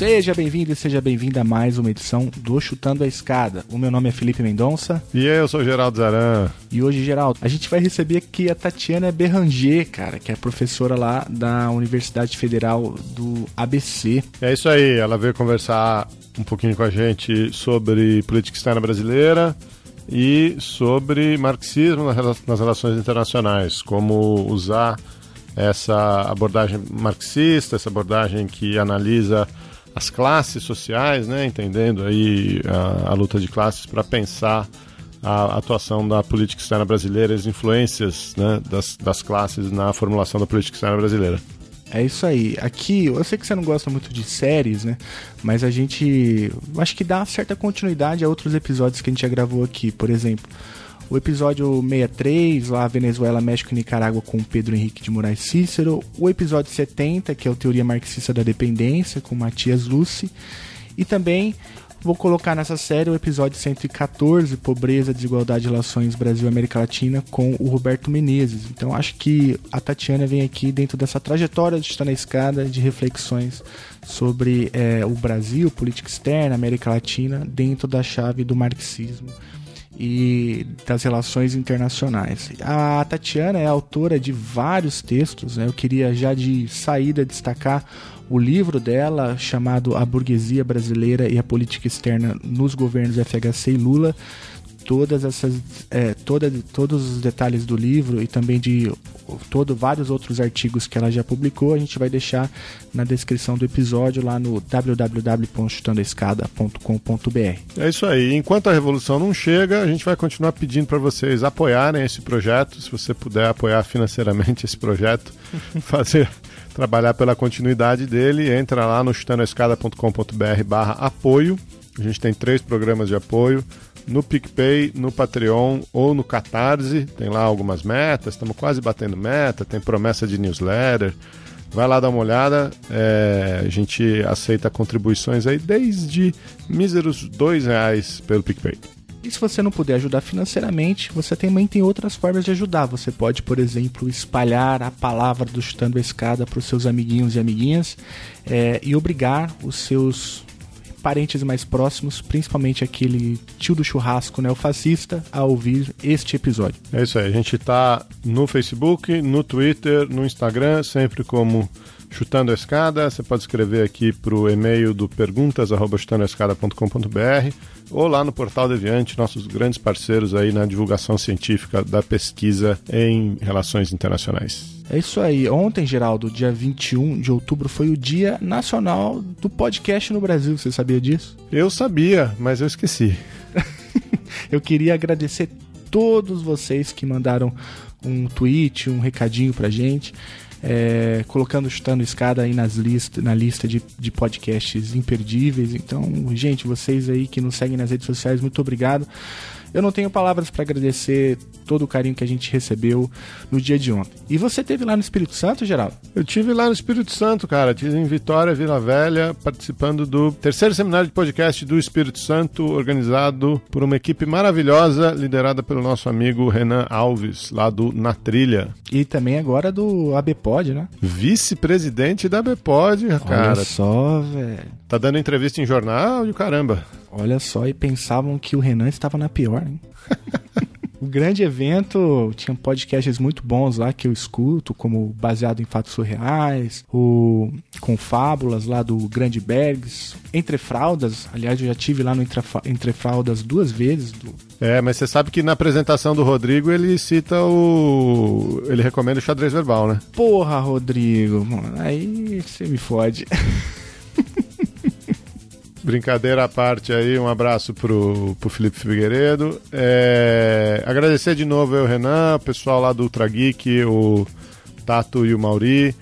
Seja bem-vindo e seja bem-vinda a mais uma edição do Chutando a Escada. O meu nome é Felipe Mendonça. E eu sou Geraldo Zaran. E hoje, Geraldo, a gente vai receber aqui a Tatiana Berranger, cara, que é professora lá da Universidade Federal do ABC. É isso aí, ela veio conversar um pouquinho com a gente sobre política externa brasileira e sobre marxismo nas relações internacionais, como usar essa abordagem marxista, essa abordagem que analisa as classes sociais, né, entendendo aí a, a luta de classes para pensar a atuação da política externa brasileira, as influências né, das, das classes na formulação da política externa brasileira. É isso aí. Aqui, eu sei que você não gosta muito de séries, né? Mas a gente acho que dá certa continuidade a outros episódios que a gente já gravou aqui. Por exemplo, o episódio 63, lá Venezuela, México e Nicarágua com Pedro Henrique de Moraes Cícero, o episódio 70, que é o Teoria Marxista da Dependência, com Matias Luce, e também vou colocar nessa série o episódio 114, Pobreza, Desigualdade e Relações Brasil-América Latina, com o Roberto Menezes. Então acho que a Tatiana vem aqui dentro dessa trajetória de estar na escada de reflexões sobre é, o Brasil, política externa, América Latina, dentro da chave do marxismo e das relações internacionais. A Tatiana é autora de vários textos, né? eu queria já de saída destacar o livro dela chamado A Burguesia Brasileira e a Política Externa nos Governos FHC e Lula, todas essas é, toda, todos os detalhes do livro e também de todo vários outros artigos que ela já publicou a gente vai deixar na descrição do episódio lá no www.chutandoescada.com.br é isso aí. Enquanto a revolução não chega a gente vai continuar pedindo para vocês apoiarem esse projeto. Se você puder apoiar financeiramente esse projeto fazer trabalhar pela continuidade dele entra lá no chutandoescada.com.br barra apoio. A gente tem três programas de apoio no PicPay, no Patreon ou no Catarse. Tem lá algumas metas, estamos quase batendo meta, tem promessa de newsletter. Vai lá dar uma olhada. É, a gente aceita contribuições aí desde míseros dois reais pelo PicPay. E se você não puder ajudar financeiramente, você também tem outras formas de ajudar. Você pode, por exemplo, espalhar a palavra do Chutando a Escada para os seus amiguinhos e amiguinhas é, e obrigar os seus parentes mais próximos, principalmente aquele tio do churrasco neofascista, a ouvir este episódio. É isso aí, a gente está no Facebook, no Twitter, no Instagram, sempre como Chutando a Escada. Você pode escrever aqui para o e-mail do perguntas.chutandoescada.com.br ou lá no Portal Deviante, nossos grandes parceiros aí na divulgação científica da pesquisa em relações internacionais. É isso aí. Ontem, Geraldo, dia 21 de outubro, foi o Dia Nacional do Podcast no Brasil. Você sabia disso? Eu sabia, mas eu esqueci. eu queria agradecer todos vocês que mandaram um tweet, um recadinho pra gente. É, colocando Chutando Escada aí nas list, na lista de, de podcasts imperdíveis. Então, gente, vocês aí que nos seguem nas redes sociais, muito obrigado. Eu não tenho palavras para agradecer todo o carinho que a gente recebeu no dia de ontem. E você teve lá no Espírito Santo, Geraldo? Eu tive lá no Espírito Santo, cara. Tive em Vitória, Vila Velha, participando do terceiro seminário de podcast do Espírito Santo, organizado por uma equipe maravilhosa, liderada pelo nosso amigo Renan Alves, lá do Na Trilha. E também agora do ABPOD, né? Vice-presidente da ABPOD, cara. Olha só, velho. Tá dando entrevista em jornal e o caramba. Olha só, e pensavam que o Renan estava na pior, hein? o grande evento tinha podcasts muito bons lá que eu escuto, como Baseado em Fatos Surreais, o com Fábulas lá do Grande Bergs, Entre Fraldas, aliás, eu já tive lá no Entre, Entre Fraldas duas vezes. Do... É, mas você sabe que na apresentação do Rodrigo ele cita o. Ele recomenda o xadrez verbal, né? Porra, Rodrigo, mano, aí você me fode. Brincadeira à parte aí, um abraço pro, pro Felipe Figueiredo. É, agradecer de novo eu, Renan, o pessoal lá do Ultra Geek, o Tato e o Mauri,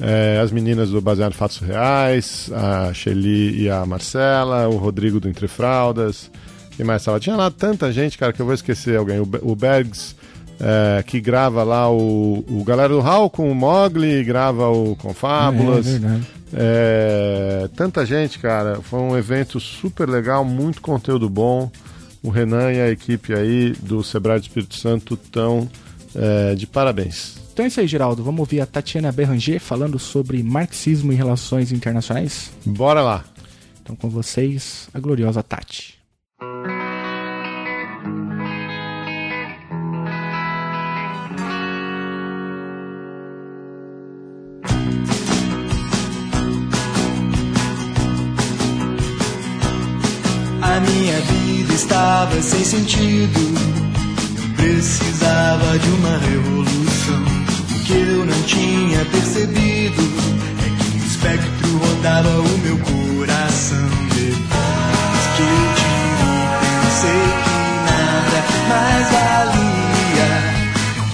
é, as meninas do Baseado em Fatos Reais, a Shelly e a Marcela, o Rodrigo do Entre Fraldas. Quem mais estava? Tinha lá tanta gente, cara, que eu vou esquecer alguém. O, o Bergs é, que grava lá o, o Galera do Hall com o Mogli, grava o Confábulas. É, é verdade. É, tanta gente, cara. Foi um evento super legal, muito conteúdo bom. O Renan e a equipe aí do Sebrae do Espírito Santo estão é, de parabéns. Então é isso aí, Geraldo. Vamos ouvir a Tatiana Berranger falando sobre marxismo e relações internacionais? Bora lá. Então com vocês, a gloriosa Tati. Sem sentido. Precisava de uma revolução. O que eu não tinha percebido é que o espectro rodava o meu coração. Depois que eu te vi, pensei que nada mais valia.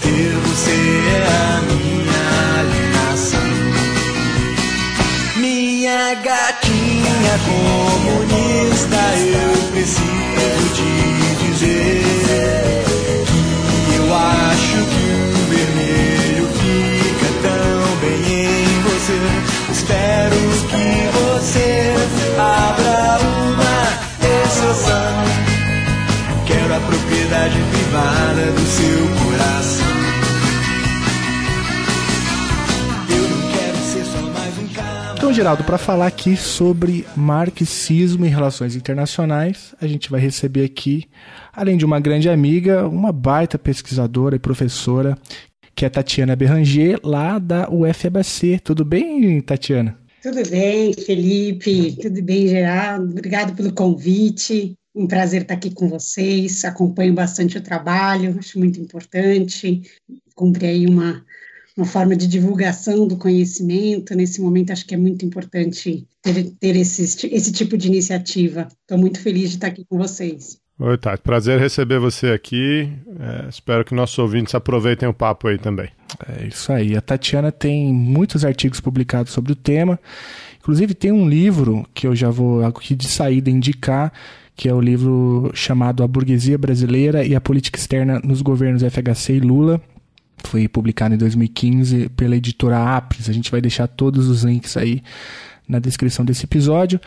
Ter você é a minha alienação. Minha gatinha Geraldo, para falar aqui sobre marxismo e relações internacionais, a gente vai receber aqui, além de uma grande amiga, uma baita pesquisadora e professora, que é Tatiana Berranger, lá da UFABC. Tudo bem, Tatiana? Tudo bem, Felipe. Tudo bem, Geraldo. Obrigado pelo convite. Um prazer estar aqui com vocês. Acompanho bastante o trabalho, acho muito importante. Cumpre aí uma uma forma de divulgação do conhecimento. Nesse momento, acho que é muito importante ter, ter esse, esse tipo de iniciativa. Estou muito feliz de estar aqui com vocês. Oi, Tati. Prazer receber você aqui. É, espero que nossos ouvintes aproveitem o papo aí também. É isso aí. A Tatiana tem muitos artigos publicados sobre o tema. Inclusive, tem um livro que eu já vou aqui de saída indicar, que é o livro chamado A Burguesia Brasileira e a Política Externa nos Governos FHC e Lula, foi publicado em 2015 pela editora Apres. A gente vai deixar todos os links aí na descrição desse episódio.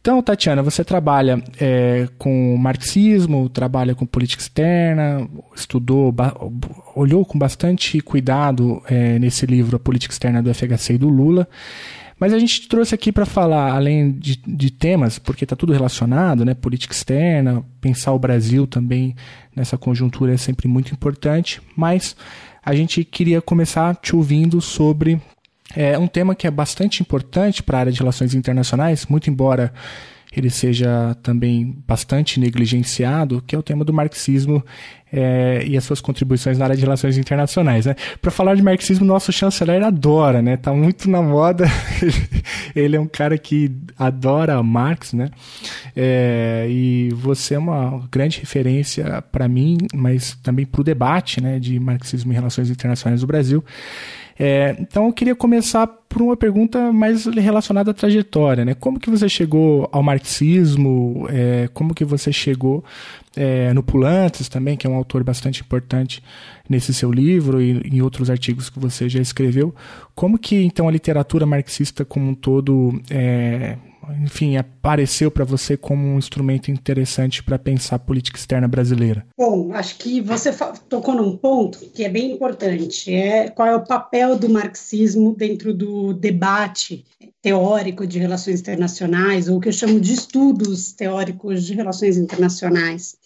Então, Tatiana, você trabalha é, com marxismo, trabalha com política externa, estudou, olhou com bastante cuidado é, nesse livro a política externa do FHC e do Lula. Mas a gente trouxe aqui para falar, além de, de temas, porque está tudo relacionado, né? Política externa, pensar o Brasil também nessa conjuntura é sempre muito importante. Mas a gente queria começar te ouvindo sobre é, um tema que é bastante importante para a área de relações internacionais, muito embora ele seja também bastante negligenciado, que é o tema do marxismo é, e as suas contribuições na área de relações internacionais. Né? Para falar de marxismo, nosso chanceler adora, né? Tá muito na moda. Ele é um cara que adora Marx, né? É, e você é uma grande referência para mim, mas também para o debate, né, de marxismo e relações internacionais do Brasil. É, então eu queria começar por uma pergunta mais relacionada à trajetória, né? Como que você chegou ao marxismo? É, como que você chegou é, no Pulantes também, que é um autor bastante importante nesse seu livro e em outros artigos que você já escreveu. Como que então a literatura marxista como um todo é, enfim, apareceu para você como um instrumento interessante para pensar a política externa brasileira? Bom, acho que você tocou num ponto que é bem importante, é qual é o papel do marxismo dentro do debate teórico de relações internacionais, ou o que eu chamo de estudos teóricos de relações internacionais.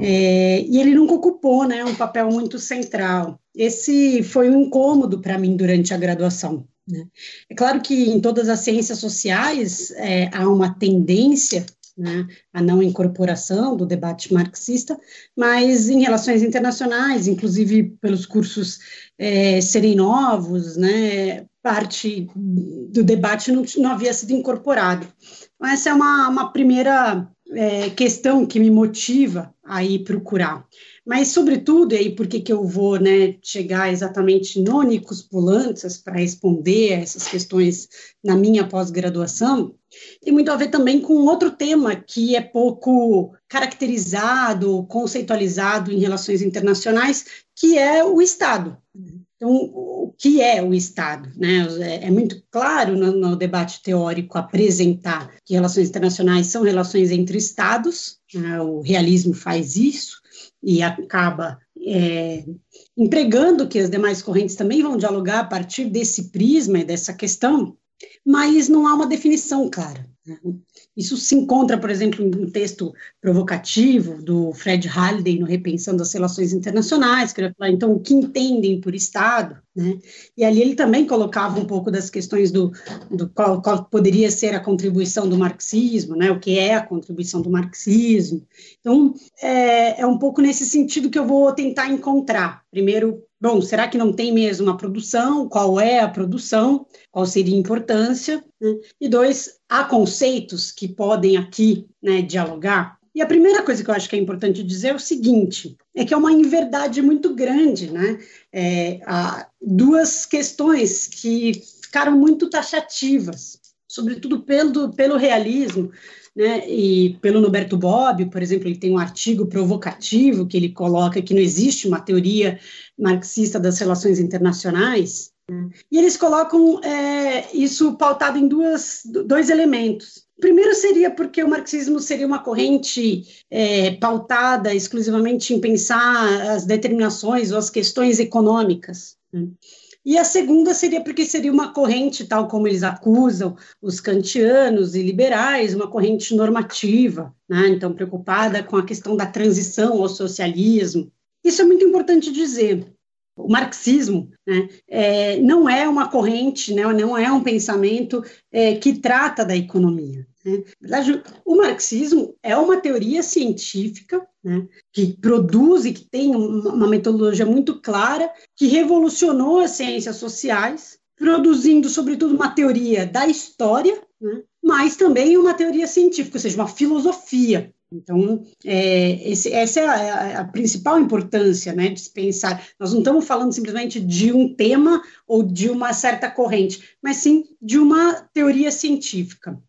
É, e ele nunca ocupou né, um papel muito central. Esse foi um incômodo para mim durante a graduação. Né? É claro que em todas as ciências sociais é, há uma tendência né, a não incorporação do debate marxista, mas em relações internacionais, inclusive pelos cursos é, serem novos, né, parte do debate não, não havia sido incorporado. Então, essa é uma, uma primeira é, questão que me motiva a ir procurar. Mas, sobretudo, e aí por que, eu vou né, chegar exatamente no Nicos para responder a essas questões na minha pós-graduação, tem muito a ver também com outro tema que é pouco caracterizado, conceitualizado em relações internacionais, que é o Estado. Então, o que é o Estado? Né? É, é muito claro no, no, debate teórico apresentar que relações internacionais são relações entre Estados, né? o realismo faz isso e acaba é, empregando que as demais correntes também vão dialogar a partir desse prisma e dessa questão, mas não há uma definição clara. Né? Isso se encontra, por exemplo, em um texto provocativo do Fred Halliday no Repensando as Relações Internacionais, que ele fala, então, o que entendem por Estado, né? E ali ele também colocava um pouco das questões do, do qual, qual, poderia ser a contribuição do marxismo, né? O que é a contribuição do marxismo. Então, é, é um pouco nesse sentido que eu vou tentar encontrar. Primeiro, Bom, será que não tem mesmo uma produção? Qual é a produção? Qual seria a importância? Né? E dois, há conceitos que podem aqui né, dialogar? E a primeira coisa que eu acho que é importante dizer é o seguinte: é que é uma inverdade muito grande, né? É, duas questões que ficaram muito taxativas, sobretudo pelo, pelo realismo, né? E pelo Noberto Bob, por exemplo, ele tem um artigo provocativo que ele coloca que não existe uma teoria marxista das relações internacionais, né? e eles colocam é, isso pautado em duas, dois elementos. Primeiro seria porque o marxismo seria uma corrente é, pautada exclusivamente em pensar as determinações ou as questões econômicas. Né? E a segunda seria porque seria uma corrente, tal como eles acusam os kantianos e liberais, uma corrente normativa, né? então preocupada com a questão da transição ao socialismo. Isso é muito importante dizer. O marxismo né, é, não é uma corrente, né, não é um pensamento é, que trata da economia. O marxismo é uma teoria científica né, que produz e que tem uma metodologia muito clara, que revolucionou as ciências sociais, produzindo, sobretudo, uma teoria da história, né, mas também uma teoria científica, ou seja, uma filosofia. Então, é, esse, essa é a, a, principal importância né, de se pensar. Nós não estamos falando simplesmente de um tema ou de uma certa corrente, mas sim de uma teoria científica.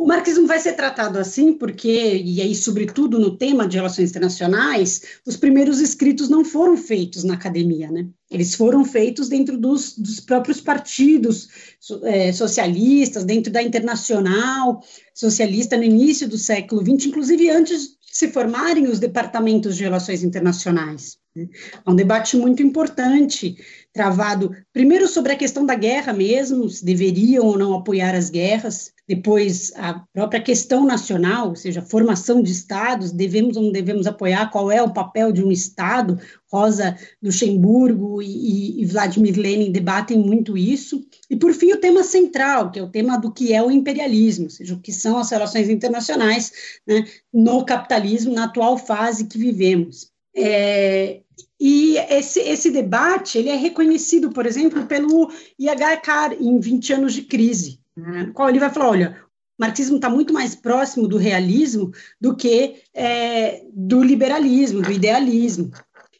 O marxismo vai ser tratado assim porque, e aí, sobretudo no tema de relações internacionais, os primeiros escritos não foram feitos na academia, né? Eles foram feitos dentro dos, dos próprios partidos é, socialistas, dentro da internacional socialista no início do século XX, inclusive antes de se formarem os departamentos de relações internacionais. Né? É um debate muito importante travado primeiro sobre a questão da guerra mesmo, se deveriam ou não apoiar as guerras, depois a própria questão nacional, ou seja, a formação de estados, devemos ou não devemos apoiar, qual é o papel de um estado, Rosa Luxemburgo e, e Vladimir Lenin debatem muito isso, e por fim o tema central, que é o tema do que é o imperialismo, ou seja, o que são as relações internacionais né, no capitalismo, na atual fase que vivemos. É, e esse, esse debate ele é reconhecido, por exemplo, pelo IHK em 20 anos de crise, né, qual ele vai falar, olha, o marxismo está muito mais próximo do realismo do que é, do liberalismo, do idealismo.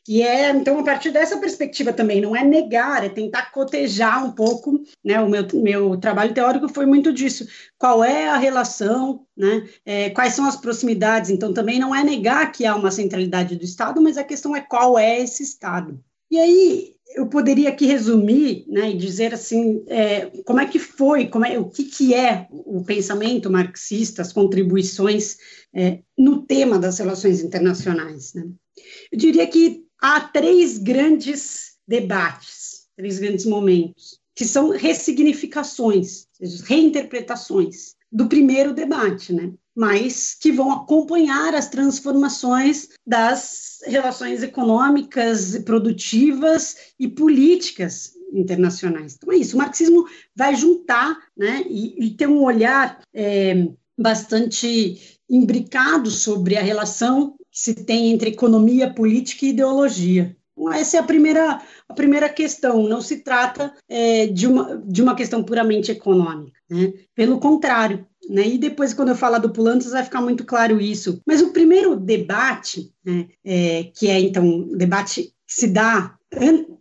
E é, então, a partir dessa perspectiva também, não é negar, é tentar cotejar um pouco, né, o meu, meu trabalho teórico foi muito disso, qual é a relação, né, é, quais são as proximidades, então também não é negar que há uma centralidade do Estado, mas a questão é qual é esse Estado. E aí, eu poderia aqui resumir né, e dizer assim é, como é que foi, como é, o que, que é o pensamento marxista, as contribuições é, no tema das relações internacionais. Né? Eu diria que há três grandes debates, três grandes momentos, que são ressignificações, reinterpretações do primeiro debate, né? mas que vão acompanhar as transformações das relações econômicas, produtivas e políticas internacionais. Então é isso, o marxismo vai juntar né, e, e ter um olhar é, bastante imbricado sobre a relação que se tem entre economia, política e ideologia. Essa é a primeira, a primeira questão. Não se trata é, de, uma, de uma questão puramente econômica. Né? Pelo contrário, né? E depois, quando eu falar do Pulantas, vai ficar muito claro isso. Mas o primeiro debate, né, é, que é então um debate que se dá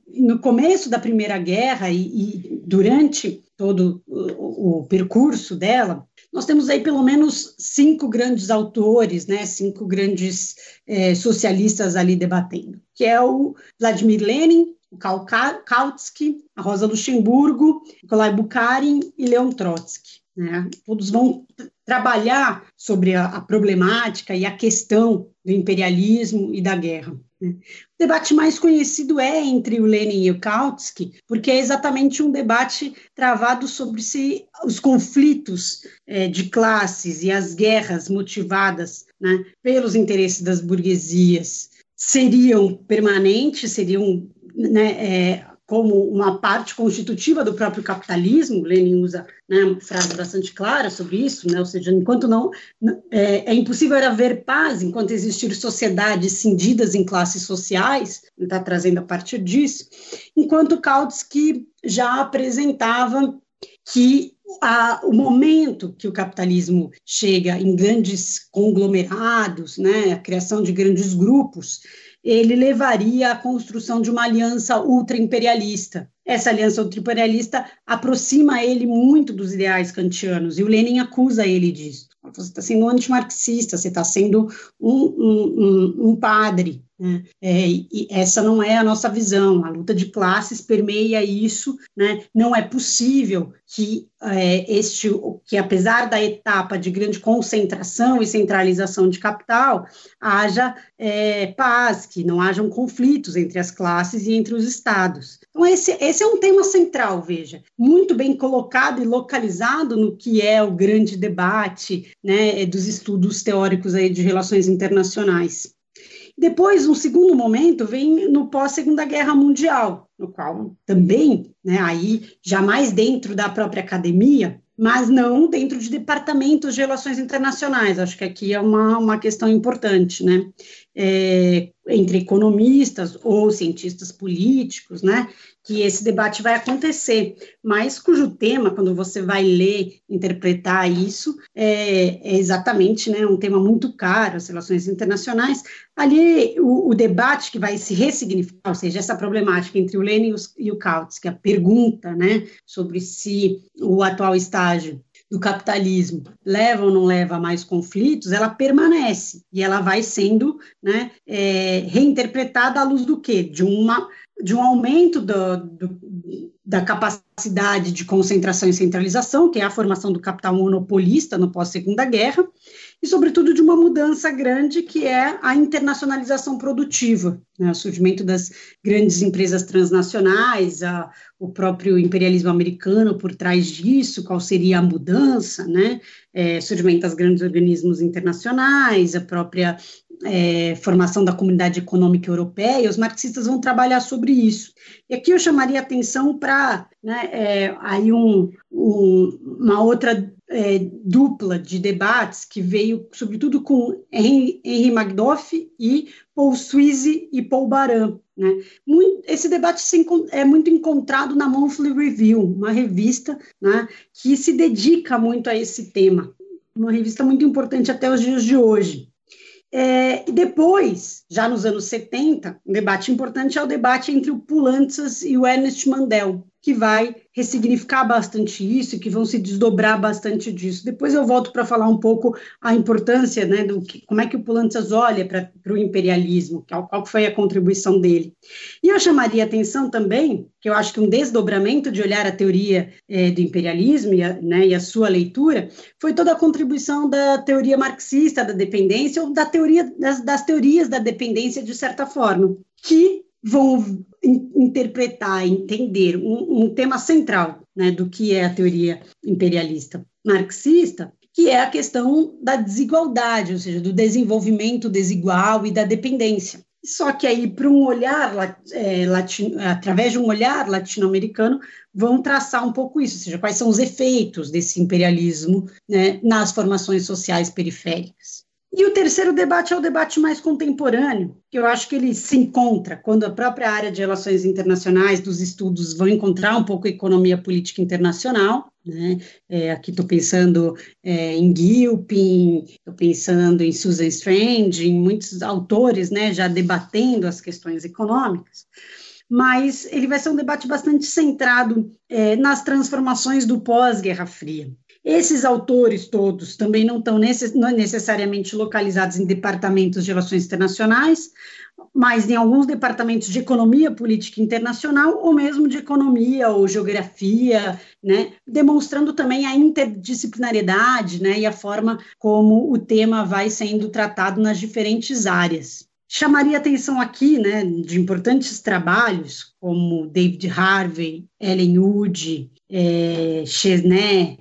no começo da Primeira Guerra e, e durante todo o, o, percurso dela, nós temos aí pelo menos cinco grandes autores, né, cinco grandes é, socialistas ali debatendo, que é o Vladimir Lenin, o Kautsky, a Rosa Luxemburgo, Nikolai Bukharin e Leon Trotsky. Né? Todos vão trabalhar sobre a, a, problemática e a questão do imperialismo e da guerra. O debate mais conhecido é entre o Lenin e o Kautsky, porque é exatamente um debate travado sobre se os conflitos é, de classes e as guerras motivadas né, pelos interesses das burguesias seriam permanentes, seriam né, é, como uma parte constitutiva do próprio capitalismo, Lenin usa né, uma frase bastante clara sobre isso, né, ou seja, enquanto não é, é impossível haver paz enquanto existir sociedades cindidas em classes sociais, ele está trazendo a partir disso, enquanto Kautsky já apresentava que a, o momento que o capitalismo chega em grandes conglomerados, né, a criação de grandes grupos, ele levaria à construção de uma aliança ultra-imperialista. Essa aliança ultra-imperialista aproxima ele muito dos ideais kantianos, e o Lenin acusa ele disso. Você está sendo um antimarxista, você está sendo um, um, um, um padre. Né? É, e essa não é a nossa visão. A luta de classes permeia isso. Né? Não é possível que é, este, que apesar da etapa de grande concentração e centralização de capital, haja é, paz, que não hajam conflitos entre as classes e entre os estados. Então esse, esse é um tema central, veja, muito bem colocado e localizado no que é o grande debate né, dos estudos teóricos aí de relações internacionais. Depois, um segundo momento vem no pós-Segunda Guerra Mundial, no qual também, né, aí jamais dentro da própria academia, mas não dentro de departamentos de relações internacionais. Acho que aqui é uma, uma questão importante, né? É, entre economistas ou cientistas políticos, né? que esse debate vai acontecer, mas cujo tema, quando você vai ler, interpretar isso, é, é exatamente né, um tema muito caro, as relações internacionais. Ali, o, o, debate que vai se ressignificar, ou seja, essa problemática entre o Lenin e o Kautsky, a pergunta né, sobre se o atual estágio do capitalismo leva ou não leva a mais conflitos, ela permanece e ela vai sendo né, é, reinterpretada à luz do quê? De uma de um aumento do, do, da capacidade de concentração e centralização, que é a formação do capital monopolista no pós-segunda guerra, e, sobretudo, de uma mudança grande que é a internacionalização produtiva, né, o surgimento das grandes empresas transnacionais, a, o próprio imperialismo americano por trás disso, qual seria a mudança, né, é, surgimento das grandes organismos internacionais, a própria é, formação da comunidade econômica europeia, os marxistas vão trabalhar sobre isso. E aqui eu chamaria atenção para né, é, aí um, um, uma outra é, dupla de debates que veio, sobretudo, com Henry, Magdoff e Paul Sweezy e Paul Baran. Né? Muito, esse debate se, é muito encontrado na Monthly Review, uma revista né, que se dedica muito a esse tema, uma revista muito importante até os dias de hoje. É, e depois, já nos anos 70, um debate importante é o debate entre o Pulantzas e o Ernest Mandel, que vai ressignificar bastante isso e que vão se desdobrar bastante disso. Depois eu volto para falar um pouco a importância, né, do que, como é que o Pulantzas olha para o imperialismo, qual, qual foi a contribuição dele. E eu chamaria atenção também, que eu acho que um desdobramento de olhar a teoria é, do imperialismo e a, né, e a sua leitura foi toda a contribuição da teoria marxista da dependência ou da teoria das, das teorias da dependência de certa forma, que vão interpretar, entender um, um tema central né, do que é a teoria imperialista marxista, que é a questão da desigualdade, ou seja, do desenvolvimento desigual e da dependência. Só que aí, para um olhar, é, latino, através de um olhar latino-americano, vão traçar um pouco isso, ou seja, quais são os efeitos desse imperialismo né, nas formações sociais periféricas. E o terceiro debate é o debate mais contemporâneo, que eu acho que ele se encontra quando a própria área de relações internacionais dos estudos vão encontrar um pouco economia política internacional. Né? É, aqui estou pensando é, em Gilpin, estou pensando em Susan Strange, em muitos autores né, já debatendo as questões econômicas mas ele vai ser um debate bastante centrado é, nas transformações do pós-Guerra Fria. Esses autores todos também não estão necess não necessariamente localizados em departamentos de relações internacionais, mas em alguns departamentos de economia política internacional ou mesmo de economia ou geografia, né, demonstrando também a interdisciplinariedade, né, e a forma como o tema vai sendo tratado nas diferentes áreas. Chamaria atenção aqui, né, de importantes trabalhos como David Harvey, Ellen Wood, é,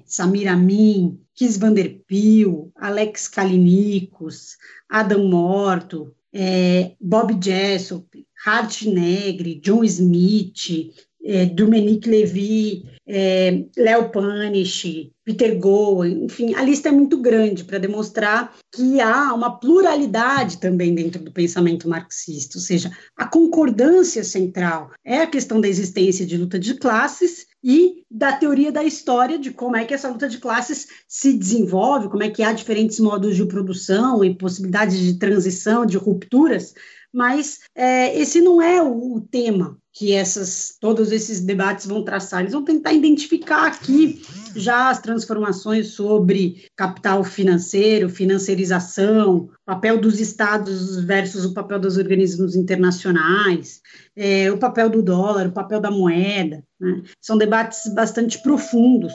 Samir Amin, Kis Vanderpeel, Alex Kalinikos, Adam Morto, é, Bob Jessop, Hart Negri, John Smith, é, Dominique Levy, é, Léo Panish, Peter Gowen, enfim, a lista é muito grande para demonstrar que há uma pluralidade também dentro do pensamento marxista, ou seja, a concordância central é a questão da existência de luta de classes e da teoria da história de como é que essa luta de classes se desenvolve, como é que há diferentes modos de produção e possibilidades de transição, de rupturas, mas é, esse não é o, o tema que essas, todos esses debates vão traçar. Eles vão tentar identificar aqui já as transformações sobre capital financeiro, financiarização, papel dos estados versus o papel dos organismos internacionais, é, o papel do dólar, o papel da moeda. Né? São debates bastante profundos.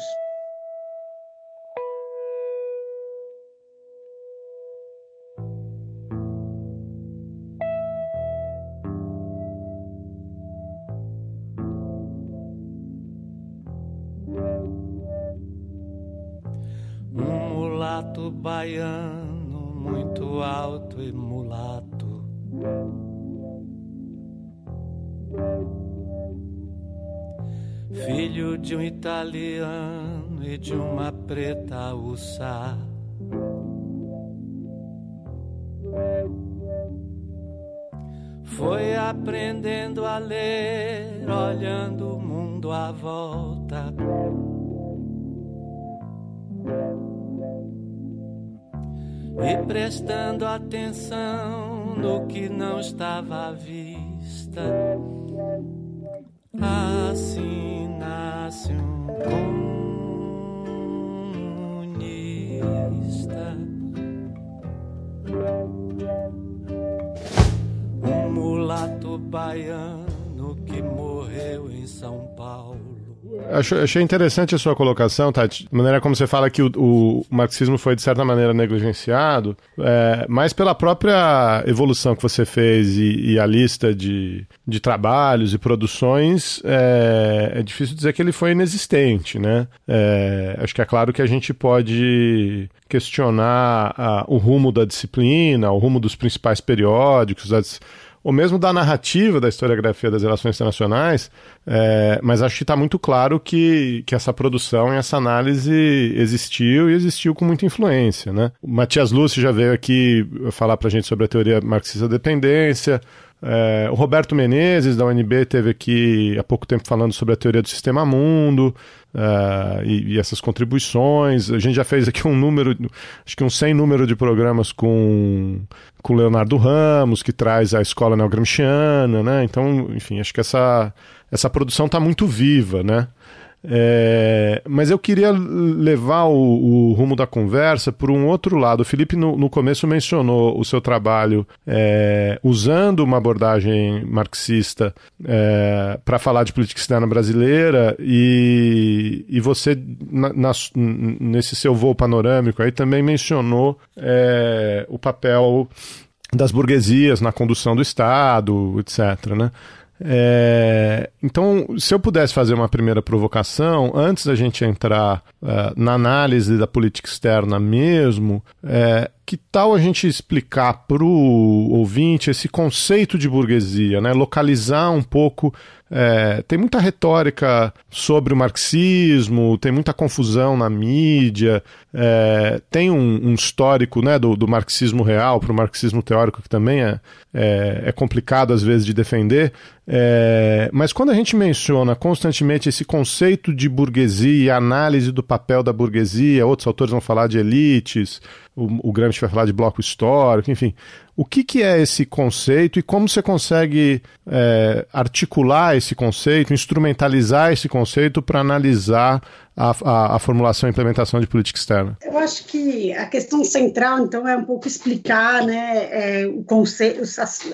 Baiano muito alto e mulato. Filho de um italiano e de uma preta uçá. Foi aprendendo a ler, olhando o mundo à volta e prestando atenção no que não estava à vista. Assim Acho, achei interessante a sua colocação, Tati. A maneira como você fala que o, o marxismo foi, de certa maneira, negligenciado, é, mas pela própria evolução que você fez e, e a lista de, de trabalhos e produções, é, é, difícil dizer que ele foi inexistente, né? É, acho que é claro que a gente pode questionar a, o rumo da disciplina, o rumo dos principais periódicos, as ou mesmo da narrativa da historiografia das relações internacionais, é, mas acho que está muito claro que, que essa produção e essa análise existiu e existiu com muita influência. Né? O Matias Lúcio já veio aqui falar para a gente sobre a teoria marxista da dependência, é, o Roberto Menezes, da UNB, teve aqui há pouco tempo falando sobre a teoria do sistema mundo uh, e, e, essas contribuições. A gente já fez aqui um número, acho que um 100 número de programas com com Leonardo Ramos, que traz a escola neogramsciana, né? Então, enfim, acho que essa, essa produção está muito viva, né? É, mas eu queria levar o, o, rumo da conversa por um outro lado. O Felipe, no, no começo, mencionou o seu trabalho é, usando uma abordagem marxista é, para falar de política externa brasileira, e, e você, na, na, nesse seu voo panorâmico, aí também mencionou é, o papel das burguesias na condução do Estado, etc. Né? É, então, se eu pudesse fazer uma primeira provocação, antes da gente entrar uh, na análise da política externa mesmo, é, que tal a gente explicar para o ouvinte esse conceito de burguesia, né? localizar um pouco é, tem muita retórica sobre o marxismo, tem muita confusão na mídia, é, tem um, um, histórico né, do, do marxismo real para o marxismo teórico que também é, é, é, complicado às vezes de defender. É, mas quando a gente menciona constantemente esse conceito de burguesia análise do papel da burguesia, outros autores vão falar de elites, o, o Gramsci vai falar de bloco histórico, enfim. O que, que é esse conceito e como você consegue é, articular esse conceito, instrumentalizar esse conceito para analisar a, a, a, formulação e implementação de política externa? Eu acho que a questão central, então, é um pouco explicar né, é, o conceito,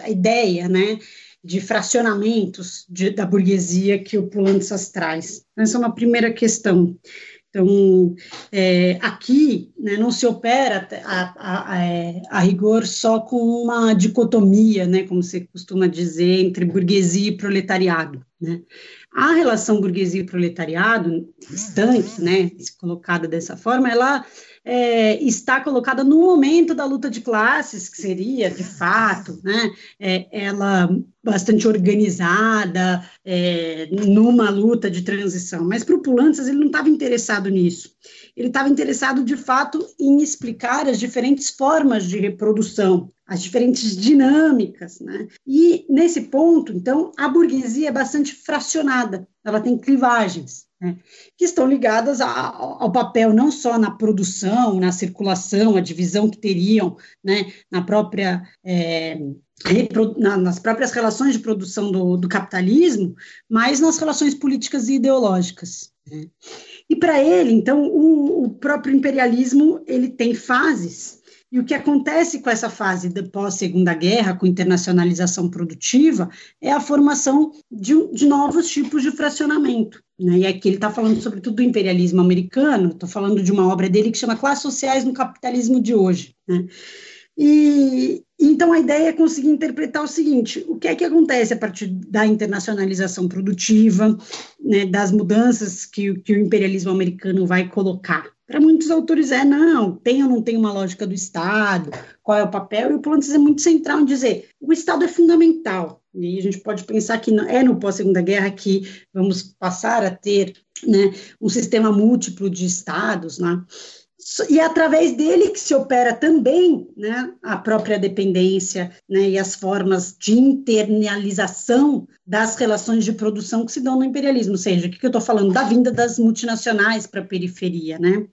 a, ideia, né? de fracionamentos de, da burguesia que o Pulantzas traz. Essa é uma primeira questão. Então, é, aqui né, não se opera a, a, a, é, rigor só com uma dicotomia, né, como você costuma dizer, entre burguesia e proletariado. Né. A relação burguesia e proletariado, estanque, né, colocada dessa forma, ela é, está colocada no momento da luta de classes, que seria, de fato, né, é, ela bastante organizada, é, numa luta de transição. Mas para o Pulantzas, ele não estava interessado nisso. Ele estava interessado, de fato, em explicar as diferentes formas de reprodução, as diferentes dinâmicas. Né? E, nesse ponto, então, a burguesia é bastante fracionada, ela tem clivagens né, que estão ligadas a, ao papel não só na produção, na circulação, a divisão que teriam né, na própria é, nas próprias relações de produção do, do, capitalismo, mas nas relações políticas e ideológicas. Né. E para ele, então, o, o próprio imperialismo ele tem fases e o que acontece com essa fase da pós-segunda guerra, com internacionalização produtiva, é a formação de, de novos tipos de fracionamento. Né? E aqui ele está falando sobretudo do imperialismo americano, estou falando de uma obra dele que chama Classes Sociais no Capitalismo de Hoje. Né? E então a ideia é conseguir interpretar o seguinte: o que é que acontece a partir da internacionalização produtiva, né, das mudanças que, que o imperialismo americano vai colocar para muitos autores é, não, tem ou não tem uma lógica do Estado, qual é o papel, e o Plantes é muito central em dizer, o Estado é fundamental, e a gente pode pensar que é no pós-segunda guerra que vamos passar a ter né, um sistema múltiplo de Estados, né, e é através dele que se opera também né, a própria dependência né, e as formas de internalização das relações de produção que se dão no imperialismo, ou seja, o que, eu estou falando? Da vinda das multinacionais para a periferia, né?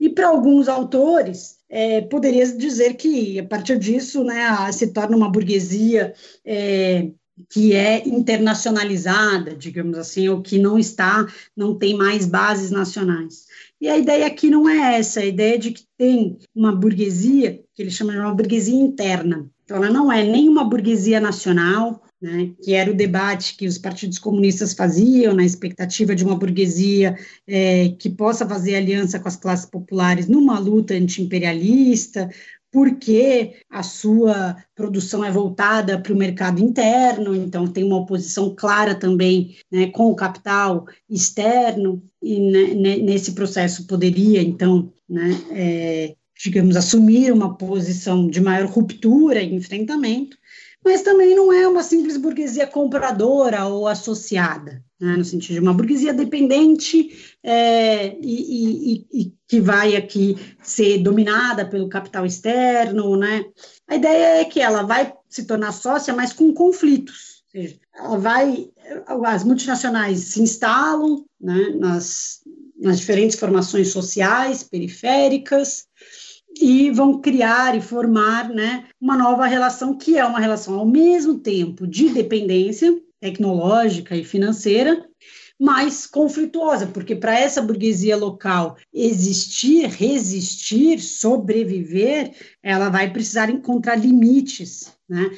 E para alguns autores, é, poderia dizer que, a partir disso, né, se torna uma burguesia é, que é internacionalizada, digamos assim, ou que não está, não tem mais bases nacionais. E a ideia aqui não é essa, a ideia é de que tem uma burguesia, que ele chama de uma burguesia interna. Então, ela não é nem uma burguesia nacional, né, que era o debate que os partidos comunistas faziam na expectativa de uma burguesia é, que possa fazer aliança com as classes populares numa luta anti-imperialista, porque a sua produção é voltada para o mercado interno, então tem uma oposição clara também né, com o capital externo, e né, nesse processo poderia, então, né, é, digamos, assumir uma posição de maior ruptura e enfrentamento, mas também não é uma simples burguesia compradora ou associada né, no sentido de uma burguesia dependente é, e, e, e, que vai aqui ser dominada pelo capital externo, né? A ideia é que ela vai se tornar sócia, mas com conflitos. Ou seja, ela vai, as multinacionais se instalam né, nas, nas diferentes formações sociais, periféricas, e vão criar e formar né, uma nova relação que é uma relação ao mesmo tempo de dependência tecnológica e financeira, mais conflituosa, porque para essa burguesia local existir, resistir, sobreviver, ela vai precisar encontrar limites, né?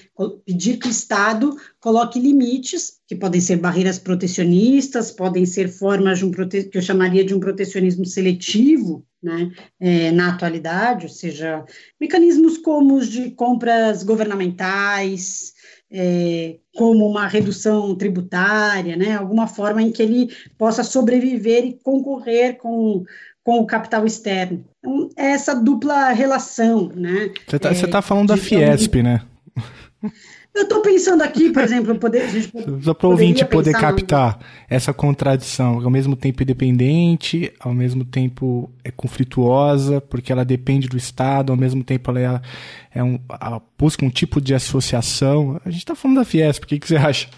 pedir que o Estado coloque limites, que podem ser barreiras protecionistas, podem ser formas de um prote... que eu chamaria de um protecionismo seletivo, né? É, na atualidade, ou seja, mecanismos como os de compras governamentais, é, como uma redução tributária, né, alguma forma em que ele possa sobreviver e concorrer com, com o capital externo. Então, é essa dupla relação, né? Você está é, tá falando da Fiesp, né? Eu estou pensando aqui, por exemplo, poder, só para o ouvinte poder captar essa contradição, ao mesmo tempo independente, ao mesmo tempo é conflituosa, porque ela depende do Estado, ao mesmo tempo ela, é, é um, ela busca um tipo de associação. A gente está falando da Fiesp, o que, que você acha?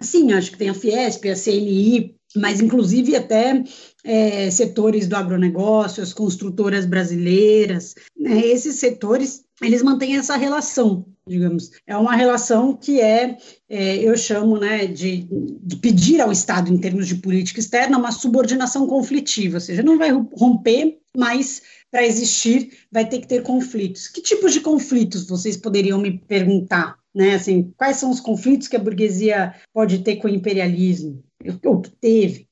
Sim, acho que tem a Fiesp, a CNI, mas inclusive até é, setores do agronegócio, as construtoras brasileiras, né, esses setores, eles mantêm essa relação, digamos. É uma relação que é, é eu chamo né, de, de, pedir ao Estado, em termos de política externa, uma subordinação conflitiva, ou seja, não vai romper, mas para existir vai ter que ter conflitos. Que tipos de conflitos vocês poderiam me perguntar? Né, assim, quais são os conflitos que a burguesia pode ter com o imperialismo? Ou que teve.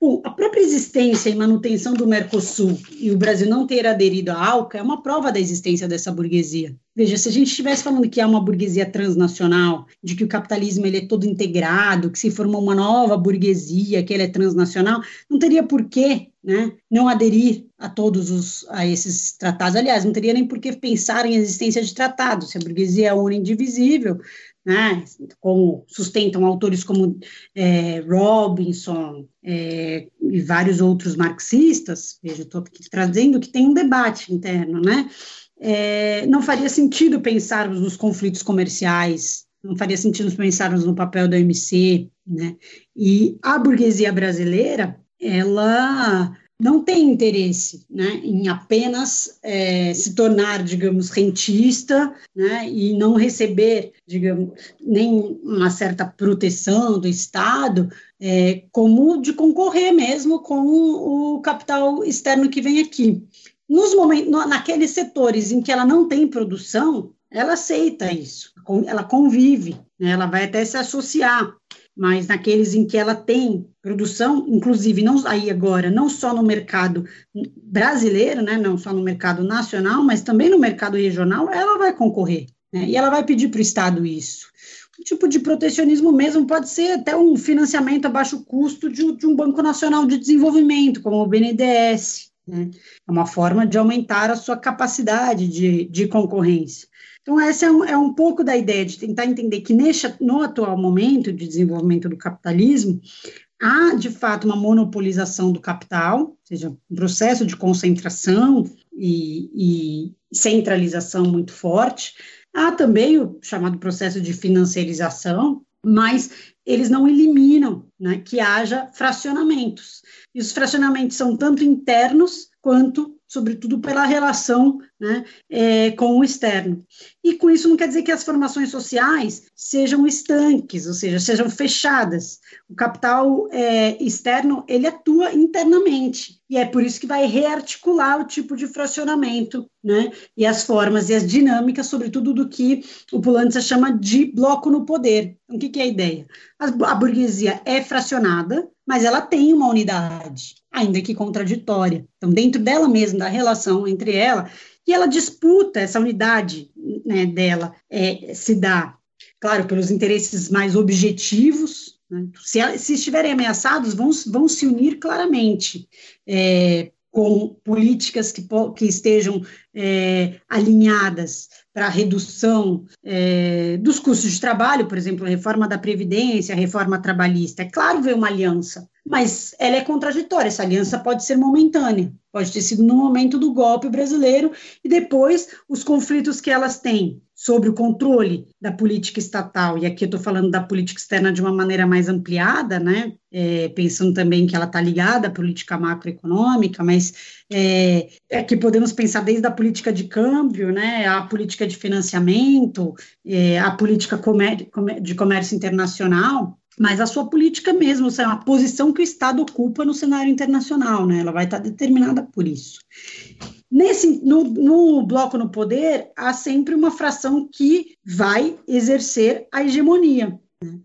Bom, a própria existência e manutenção do Mercosul e o Brasil não ter aderido à ALCA é uma prova da existência dessa burguesia. Veja, se a gente estivesse falando que há uma burguesia transnacional, de que o capitalismo ele é todo integrado, que se formou uma nova burguesia, que ele é transnacional, não teria por que né, não aderir a todos os, a esses tratados. Aliás, não teria nem por que pensar em existência de tratados. Se a burguesia é una indivisível, né, como sustentam autores como é, Robinson é, e vários outros marxistas, veja, estou trazendo que tem um debate interno, né, é, não faria sentido pensarmos nos conflitos comerciais, não faria sentido pensarmos no papel da OMC, né, e a burguesia brasileira, ela não tem interesse né, em apenas é, se tornar, digamos, rentista né, e não receber, digamos, nem uma certa proteção do Estado, é, como de concorrer mesmo com o capital externo que vem aqui. Nos momentos, naqueles setores em que ela não tem produção, ela aceita isso, ela convive, né, ela vai até se associar mas naqueles em que ela tem produção, inclusive não aí agora, não só no mercado brasileiro, né, não só no mercado nacional, mas também no mercado regional, ela vai concorrer, né, e ela vai pedir para o Estado isso. Um tipo de protecionismo mesmo pode ser até um financiamento a baixo custo de, de um Banco Nacional de Desenvolvimento, como o BNDES, né, é uma forma de aumentar a sua capacidade de, de concorrência. Então, essa é um, é um pouco da ideia de tentar entender que neste, no atual momento de desenvolvimento do capitalismo, há, de fato, uma monopolização do capital, ou seja, um processo de concentração e, e centralização muito forte. Há também o chamado processo de financiarização, mas eles não eliminam né, que haja fracionamentos. E os fracionamentos são tanto internos quanto sobretudo pela relação né, é, com o externo. E com isso não quer dizer que as formações sociais sejam estanques, ou seja, sejam fechadas. O capital é, externo ele atua internamente e é por isso que vai rearticular o tipo de fracionamento, né, e as formas e as dinâmicas, sobretudo do que o Pulanza chama de bloco no poder. Então, o que, que é a ideia? A, a burguesia é fracionada, mas ela tem uma unidade ainda que contraditória. Então, dentro dela mesma, da relação entre ela, e ela disputa essa unidade né, dela, é, se dá, claro, pelos interesses mais objetivos. Né? Se, se, estiverem ameaçados, vão, vão se unir claramente. É, com políticas que, que estejam é, alinhadas para a redução é, dos custos de trabalho, por exemplo, a reforma da Previdência, a reforma trabalhista. É claro ver uma aliança, mas ela é contraditória. Essa aliança pode ser momentânea, pode ter sido no momento do golpe brasileiro e depois os conflitos que elas têm sobre o controle da política estatal, e aqui eu estou falando da política externa de uma maneira mais ampliada, né, é, pensando também que ela está ligada à política macroeconômica, mas é, é, que podemos pensar desde a política de câmbio, né, a política de financiamento, é, a política comer, de comércio internacional, mas a sua política mesmo, é a posição que o Estado ocupa no cenário internacional, né, ela vai estar determinada por isso. Nesse, no, no bloco no poder, há sempre uma fração que vai exercer a hegemonia. Né?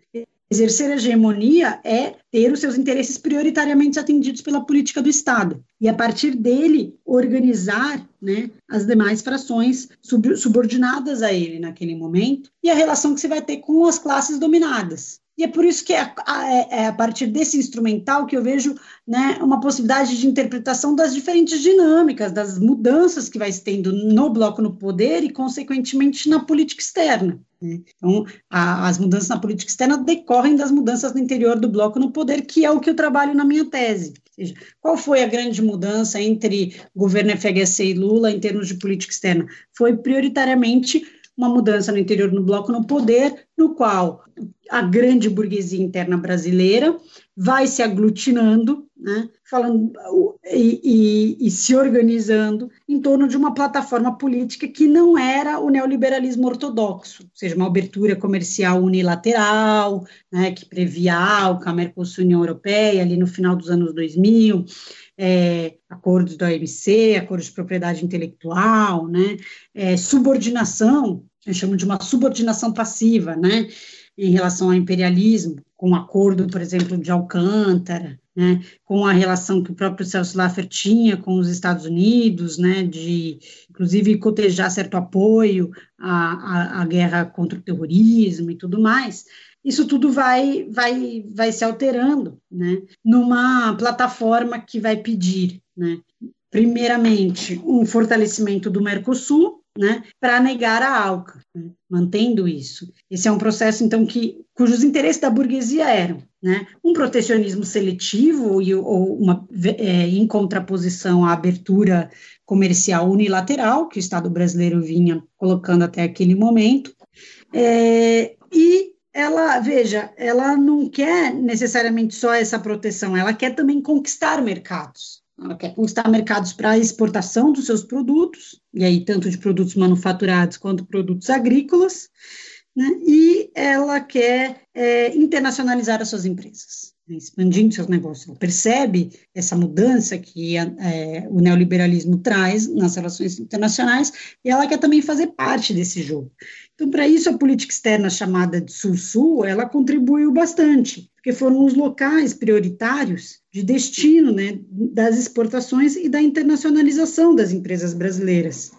Exercer a hegemonia é ter os seus interesses prioritariamente atendidos pela política do Estado e, a partir dele, organizar né, as demais frações sub subordinadas a ele naquele momento e a relação que você vai ter com as classes dominadas. E é por isso que é, é, é, a partir desse instrumental que eu vejo né, uma possibilidade de interpretação das diferentes dinâmicas, das mudanças que vai se tendo no bloco no poder e, consequentemente, na política externa. Né? Então, a, as mudanças na política externa decorrem das mudanças no interior do bloco no poder, que é o que eu trabalho na minha tese. Ou seja, qual foi a grande mudança entre governo FHC e Lula em termos de política externa? Foi prioritariamente uma mudança no interior do bloco no poder, no qual a grande burguesia interna brasileira vai se aglutinando, né, falando e, e, e, se organizando em torno de uma plataforma política que não era o neoliberalismo ortodoxo, ou seja, uma abertura comercial unilateral, né, que previa a ALCA, Mercosul, União Europeia, ali no final dos anos 2000, é, acordos da OMC, acordos de propriedade intelectual, né, é, subordinação, eu chamo de uma subordinação passiva, né, em relação ao imperialismo, com o acordo, por exemplo, de Alcântara, né, com a relação que o próprio Celso Laffer tinha com os Estados Unidos, né, de, inclusive, cotejar certo apoio à, à, à guerra contra o terrorismo e tudo mais, isso tudo vai, vai, vai se alterando, né, numa plataforma que vai pedir, né, primeiramente, um fortalecimento do Mercosul, né, para negar a ALCA, né, mantendo isso. Esse é um processo, então, que, cujos interesses da burguesia eram né, um protecionismo seletivo e, ou uma, é, em contraposição à abertura comercial unilateral que o Estado brasileiro vinha colocando até aquele momento, é, e ela, veja, ela não quer necessariamente só essa proteção, ela quer também conquistar mercados. Ela quer conquistar mercados para exportação dos seus produtos, e aí tanto de produtos manufaturados quanto produtos agrícolas, né? e ela quer é, internacionalizar as suas empresas? Expandindo seus negócios. Ela percebe essa mudança que é, o neoliberalismo traz nas relações internacionais, e ela quer também fazer parte desse jogo. Então, para isso, a política externa chamada de Sul-Sul, ela contribuiu bastante, porque foram os locais prioritários de destino né, das exportações e da internacionalização das empresas brasileiras.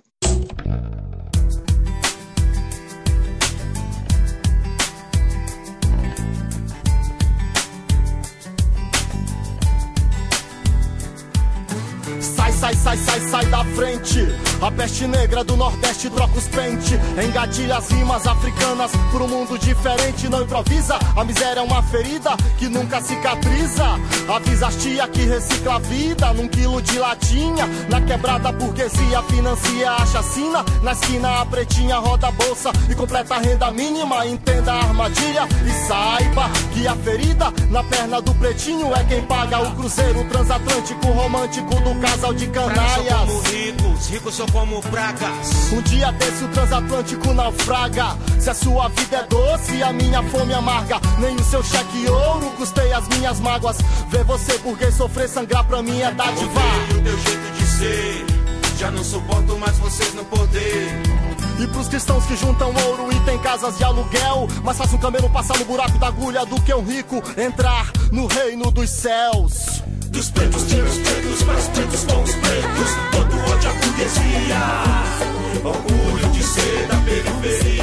Sai, sai, sai, da frente. A peste negra do Nordeste troca os pente. Engatilha as rimas africanas por um mundo diferente. Não improvisa, a miséria é uma ferida que nunca cicatriza. Avisa as tia que recicla a vida num quilo de latinha. Na quebrada, a burguesia financia a chacina. Na esquina, a pretinha roda a bolsa e completa a renda mínima. Entenda a armadilha e saiba que a ferida na perna do pretinho é quem paga o cruzeiro transatlântico romântico do casal de Sou como ricos, ricos sou como pragas. Um dia desse o transatlântico naufraga. Se a sua vida é doce, a minha fome amarga. Nem o seu cheque ouro custei as minhas mágoas. Ver você burguês sofrer, sangrar pra mim é dádiva. Odeio o teu jeito de ser. Já não suporto mais vocês no poder. E pros cristãos que juntam ouro e tem casas de aluguel, mais fácil um camelo passar no buraco da agulha do que um rico entrar no reino dos céus pretos, pretos, mais pretos pretos. Todo orgulho de ser da periferia.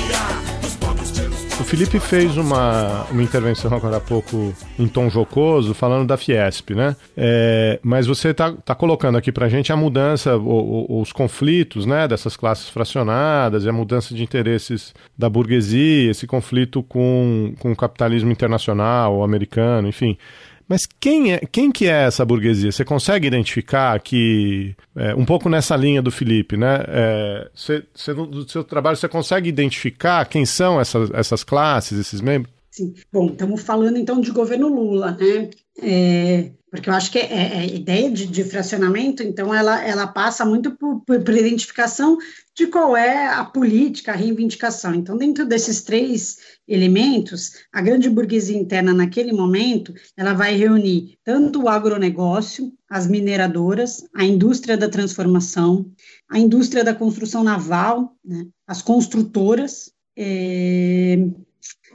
O Felipe fez uma, uma intervenção agora há pouco em tom jocoso, falando da Fiesp, né? É, mas você está tá colocando aqui para a gente a mudança, o, o, os conflitos né, dessas classes fracionadas, a mudança de interesses da burguesia, esse conflito com, com o capitalismo internacional, americano, enfim. Mas quem, é, quem que é essa burguesia? Você consegue identificar que, é, um pouco nessa linha do Felipe, né? É, você, você, seu trabalho, você consegue identificar quem são essas, essas classes, esses membros? Sim. Bom, estamos falando então de governo Lula, né? É, porque eu acho que é, é, a ideia de, de, fracionamento, então, ela, ela passa muito por, por, por, identificação de qual é a política, a reivindicação. Então, dentro desses três elementos, a grande burguesia interna, naquele momento, ela vai reunir tanto o agronegócio, as mineradoras, a indústria da transformação, a indústria da construção naval, né, as construtoras, é,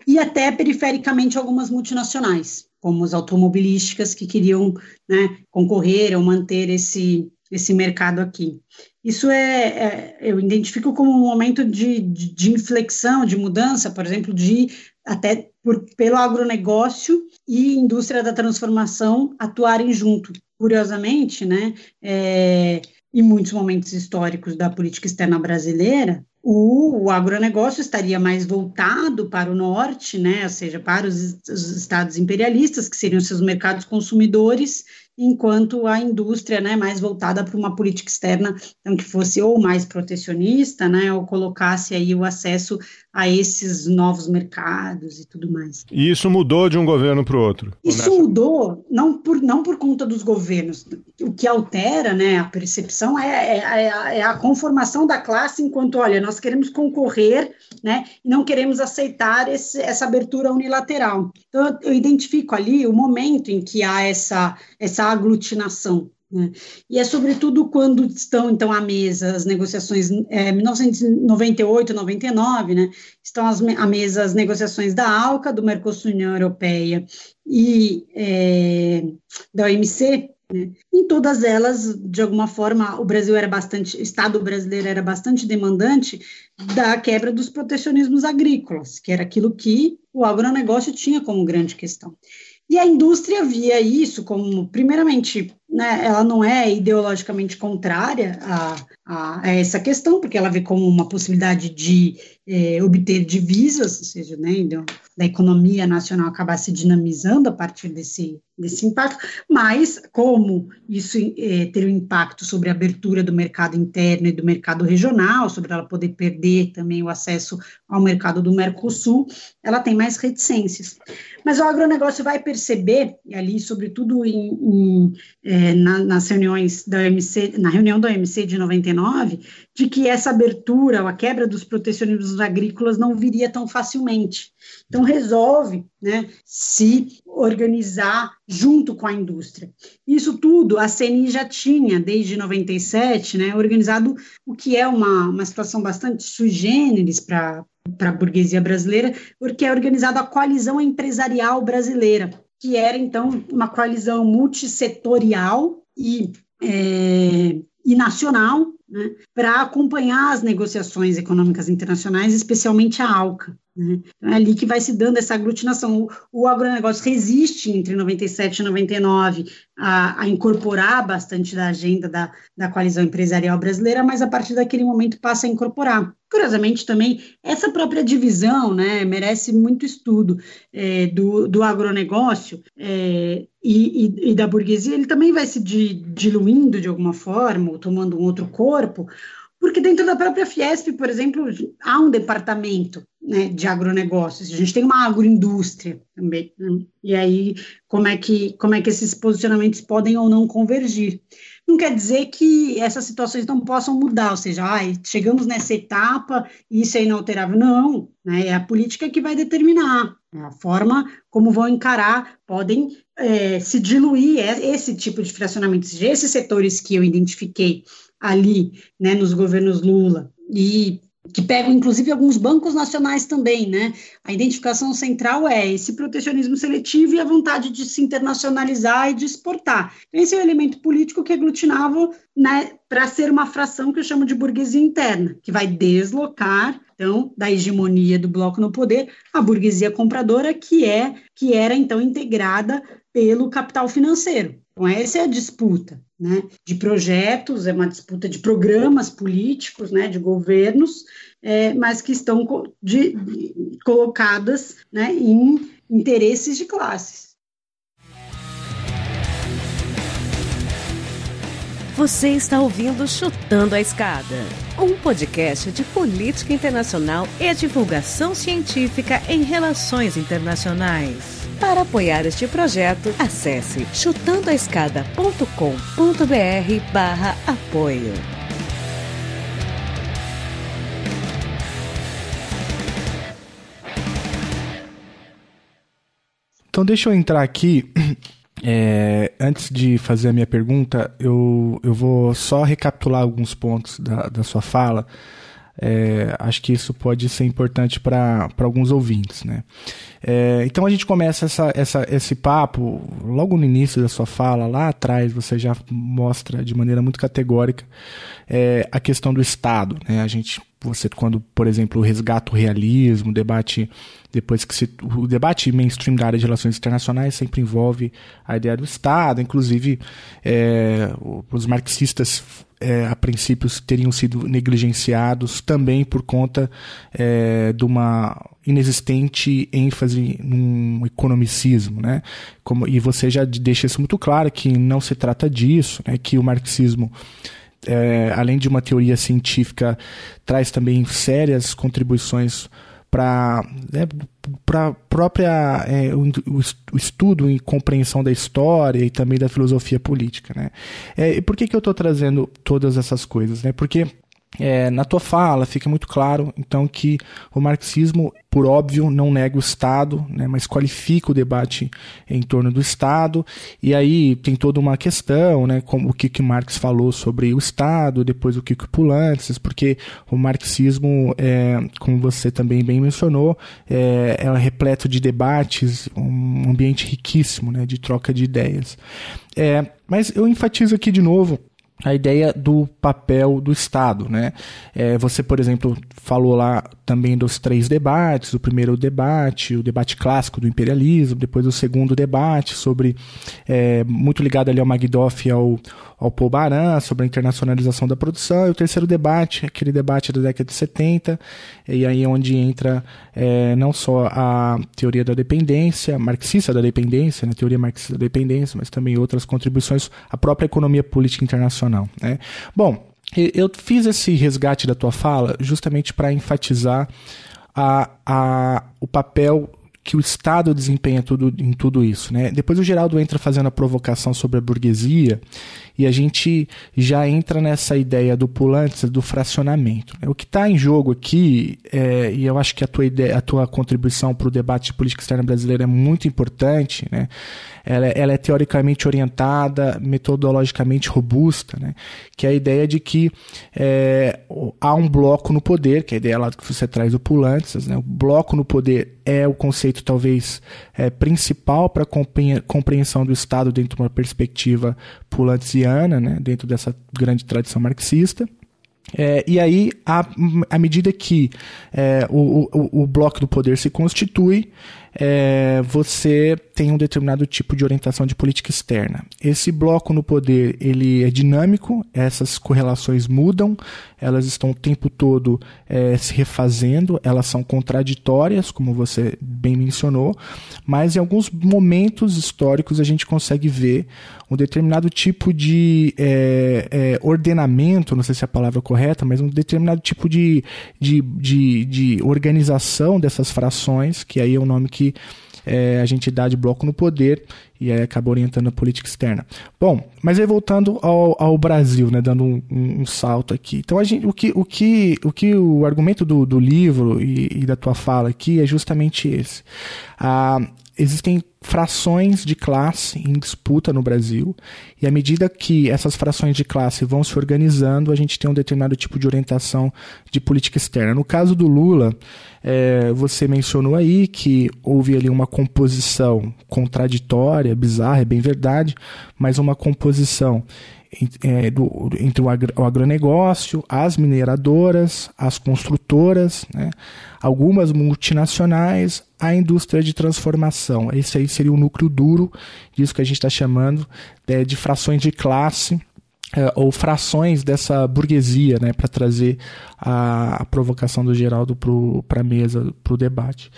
e até perifericamente algumas multinacionais, como as automobilísticas que queriam né, concorrer ou manter esse, esse mercado aqui. Isso é, é eu identifico como um momento de, de, de, inflexão, de mudança, por exemplo, de até por, pelo agronegócio e indústria da transformação atuarem junto. Curiosamente, né, é, em muitos momentos históricos da política externa brasileira, o, o, agronegócio estaria mais voltado para o norte, né, ou seja, para os, os estados imperialistas, que seriam seus mercados consumidores, enquanto a indústria, né, mais voltada para uma política externa, então que fosse ou mais protecionista, né, ou colocasse aí o acesso a esses novos mercados e tudo mais. E isso mudou de um governo para o outro? Isso nessa... mudou não por, não por conta dos governos. O que altera, né, a percepção é, é, é, é a conformação da classe enquanto, olha, nós queremos concorrer, né, e não queremos aceitar esse, essa abertura unilateral. Então, eu identifico ali o momento em que há essa, essa aglutinação. Né? E é sobretudo quando estão, então, à mesa as negociações, é, 1998, 99, né, estão as, à mesa as negociações da ALCA, do Mercosul União Europeia e é, da OMC, né? Em todas elas, de alguma forma, o Brasil era bastante, o Estado brasileiro era bastante demandante da quebra dos protecionismos agrícolas, que era aquilo que o agronegócio tinha como grande questão. E a indústria via isso como, primeiramente, né, ela não é ideologicamente contrária a, a, essa questão, porque ela vê como uma possibilidade de é, obter divisas, ou seja, né, da economia nacional acabar se dinamizando a partir desse, desse impacto, mas como isso é, ter um impacto sobre a abertura do mercado interno e do mercado regional, sobre ela poder perder também o acesso ao mercado do Mercosul, ela tem mais reticências. Mas o agronegócio vai perceber, ali, sobretudo em, em, é, na, nas reuniões da OMC, na reunião da OMC de 99, de que essa abertura, a quebra dos protecionismos agrícolas não viria tão facilmente. Então, resolve né, se organizar junto com a indústria. Isso tudo a CNI já tinha, desde 97, né, organizado o que é uma, uma situação bastante sui generis para a burguesia brasileira, porque é organizada a coalizão empresarial brasileira, que era, então, uma coalizão multissetorial e, é, e nacional, né, para acompanhar as negociações econômicas internacionais, especialmente a ALCA. Né? Então, é ali que vai se dando essa aglutinação. O, o agronegócio resiste entre 97 e 99 a, a, incorporar bastante da agenda da, da coalizão empresarial brasileira, mas a partir daquele momento passa a incorporar. Curiosamente, também, essa própria divisão né, merece muito estudo é, do, do agronegócio é, e, e, e, da burguesia, ele também vai se diluindo de alguma forma, ou tomando um outro corpo, porque dentro da própria Fiesp, por exemplo, há um departamento né, de agronegócios, a gente tem uma agroindústria também, né? e aí como é, que, como é que esses posicionamentos podem ou não convergir. Não quer dizer que essas situações não possam mudar, ou seja, ah, chegamos nessa etapa e isso é inalterável. Não, né, é a política que vai determinar, é a forma como vão encarar, podem é, se diluir esse tipo de fracionamentos, esses setores que eu identifiquei ali, né, nos governos Lula, e que pegam inclusive alguns bancos nacionais também, né? A identificação central é esse protecionismo seletivo e a vontade de se internacionalizar e de exportar. Esse é o elemento político que aglutinava né, para ser uma fração que eu chamo de burguesia interna, que vai deslocar então da hegemonia do bloco no poder a burguesia compradora que é que era então integrada pelo capital financeiro. Então, essa é a disputa né, de projetos, é uma disputa de programas políticos, né, de governos, é, mas que estão de, de, colocadas né, em interesses de classes. Você está ouvindo Chutando a Escada, um podcast de política internacional e divulgação científica em relações internacionais. Para apoiar este projeto, acesse chutandoaescada.com.br barra apoio. Então deixa eu entrar aqui. É, antes de fazer a minha pergunta, eu, eu vou só recapitular alguns pontos da, da sua fala. É, acho que isso pode ser importante para alguns ouvintes, né? É, então a gente começa essa, essa, esse papo logo no início da sua fala, lá atrás você já mostra de maneira muito categórica é, a questão do Estado, né? A gente você quando, por exemplo, resgata o realismo, debate depois que se, o debate mainstream da área de relações internacionais sempre envolve a ideia do Estado, inclusive é, os marxistas é, a princípio teriam sido negligenciados também por conta é, de uma inexistente ênfase num economicismo, né? Como, e você já deixa isso muito claro que não se trata disso, né? Que o marxismo é, além de uma teoria científica, traz também sérias contribuições para né, para própria é, o, o, estudo e compreensão da história e também da filosofia política, né? É, e por que, que eu estou trazendo todas essas coisas, né? Porque é, na tua fala fica muito claro, então, que o marxismo, por óbvio, não nega o Estado, né, mas qualifica o debate em torno do Estado. E aí tem toda uma questão, né, como o que, que Marx falou sobre o Estado, depois o que, que Pulantzas, porque o marxismo, é, como você também bem mencionou, é, é repleto de debates, um ambiente riquíssimo né, de troca de ideias. É, mas eu enfatizo aqui de novo a ideia do papel do Estado. Né? É, você, por exemplo, falou lá também dos três debates: o primeiro debate, o debate clássico do imperialismo, depois o segundo debate sobre, é, muito ligado ali ao Magdoff e ao, ao Paul Baran, sobre a internacionalização da produção, e o terceiro debate, aquele debate da década de 70, e aí é onde entra é, não só a teoria da dependência, marxista da dependência, né, teoria marxista da dependência, mas também outras contribuições à própria economia política internacional. Né? Bom, eu fiz esse resgate da tua fala justamente para enfatizar a, a, o papel que o Estado desempenha tudo, em tudo isso. Né? Depois o Geraldo entra fazendo a provocação sobre a burguesia e a gente já entra nessa ideia do pulante, do fracionamento. Né? O que está em jogo aqui, é, e eu acho que a tua, ideia, a tua contribuição para o debate de política externa brasileira é muito importante, né? ela, ela, é teoricamente orientada, metodologicamente robusta, né? que é a ideia de que é, há um bloco no poder, que é a ideia lá que você traz do Pulantzas, né? o bloco no poder é o conceito talvez é, principal para a compreensão do Estado dentro de uma perspectiva pulantiana, né, dentro dessa grande tradição marxista. É, e aí, à, à medida que é, o, o, o bloco do poder se constitui, é, você tem um determinado tipo de orientação de política externa. Esse bloco no poder ele é dinâmico, essas correlações mudam, elas estão o tempo todo é, se refazendo, elas são contraditórias, como você bem mencionou, mas em alguns momentos históricos a gente consegue ver um determinado tipo de é, é, ordenamento, não sei se é a palavra correta, mas um determinado tipo de, de, de, de organização dessas frações, que aí é o nome que é, a gente dá de bloco no poder e aí acaba orientando a política externa. Bom, mas aí voltando ao, ao Brasil, né, dando um, um, salto aqui. Então gente, o que o, que, o, que o argumento do, do livro e, e da tua fala aqui é justamente esse. Ah, existem frações de classe em disputa no Brasil, e à medida que essas frações de classe vão se organizando, a gente tem um determinado tipo de orientação de política externa. No caso do Lula, é, você mencionou aí que houve ali uma composição contraditória, bizarra, é bem verdade, mas uma composição é, do, entre o, agro, o, agronegócio, as mineradoras, as construtoras, né, algumas multinacionais, a indústria de transformação. Esse aí seria o núcleo duro disso que a gente está chamando é, de frações de classe. É, ou frações dessa burguesia, né, para trazer a, a, provocação do Geraldo para a mesa, para o debate.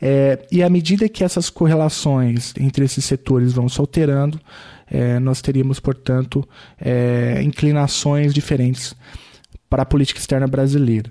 É, e à medida que essas correlações entre esses setores vão se alterando, é, nós teríamos, portanto, é, inclinações diferentes para a política externa brasileira.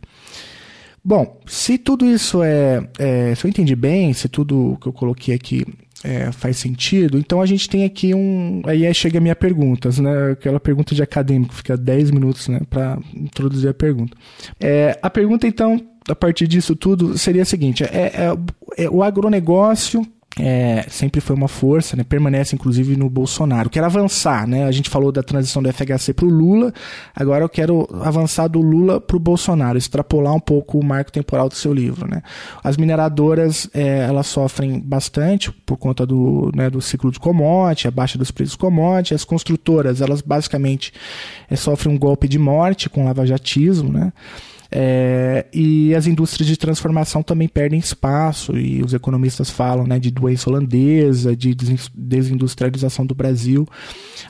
Bom, se tudo isso é, é, Se eu entendi bem, se tudo que eu coloquei aqui é, faz sentido, então a gente tem aqui um. Aí chega a minha pergunta, né? Aquela pergunta de acadêmico, fica 10 minutos né, para introduzir a pergunta. É, a pergunta, então, a partir disso tudo, seria a seguinte: é, é, é o agronegócio é, sempre foi uma força, né, permanece inclusive no Bolsonaro. Quero avançar, né? A gente falou da transição do FHC para o Lula, agora eu quero avançar do Lula para o Bolsonaro, extrapolar um pouco o marco temporal do seu livro. Né? As mineradoras é, elas sofrem bastante por conta do, né, do ciclo de commodity, a baixa dos preços commodity. As construtoras elas basicamente é, sofrem um golpe de morte com lavajatismo, né? É, e as indústrias de transformação também perdem espaço, e os economistas falam né, de doença holandesa, de desindustrialização do Brasil,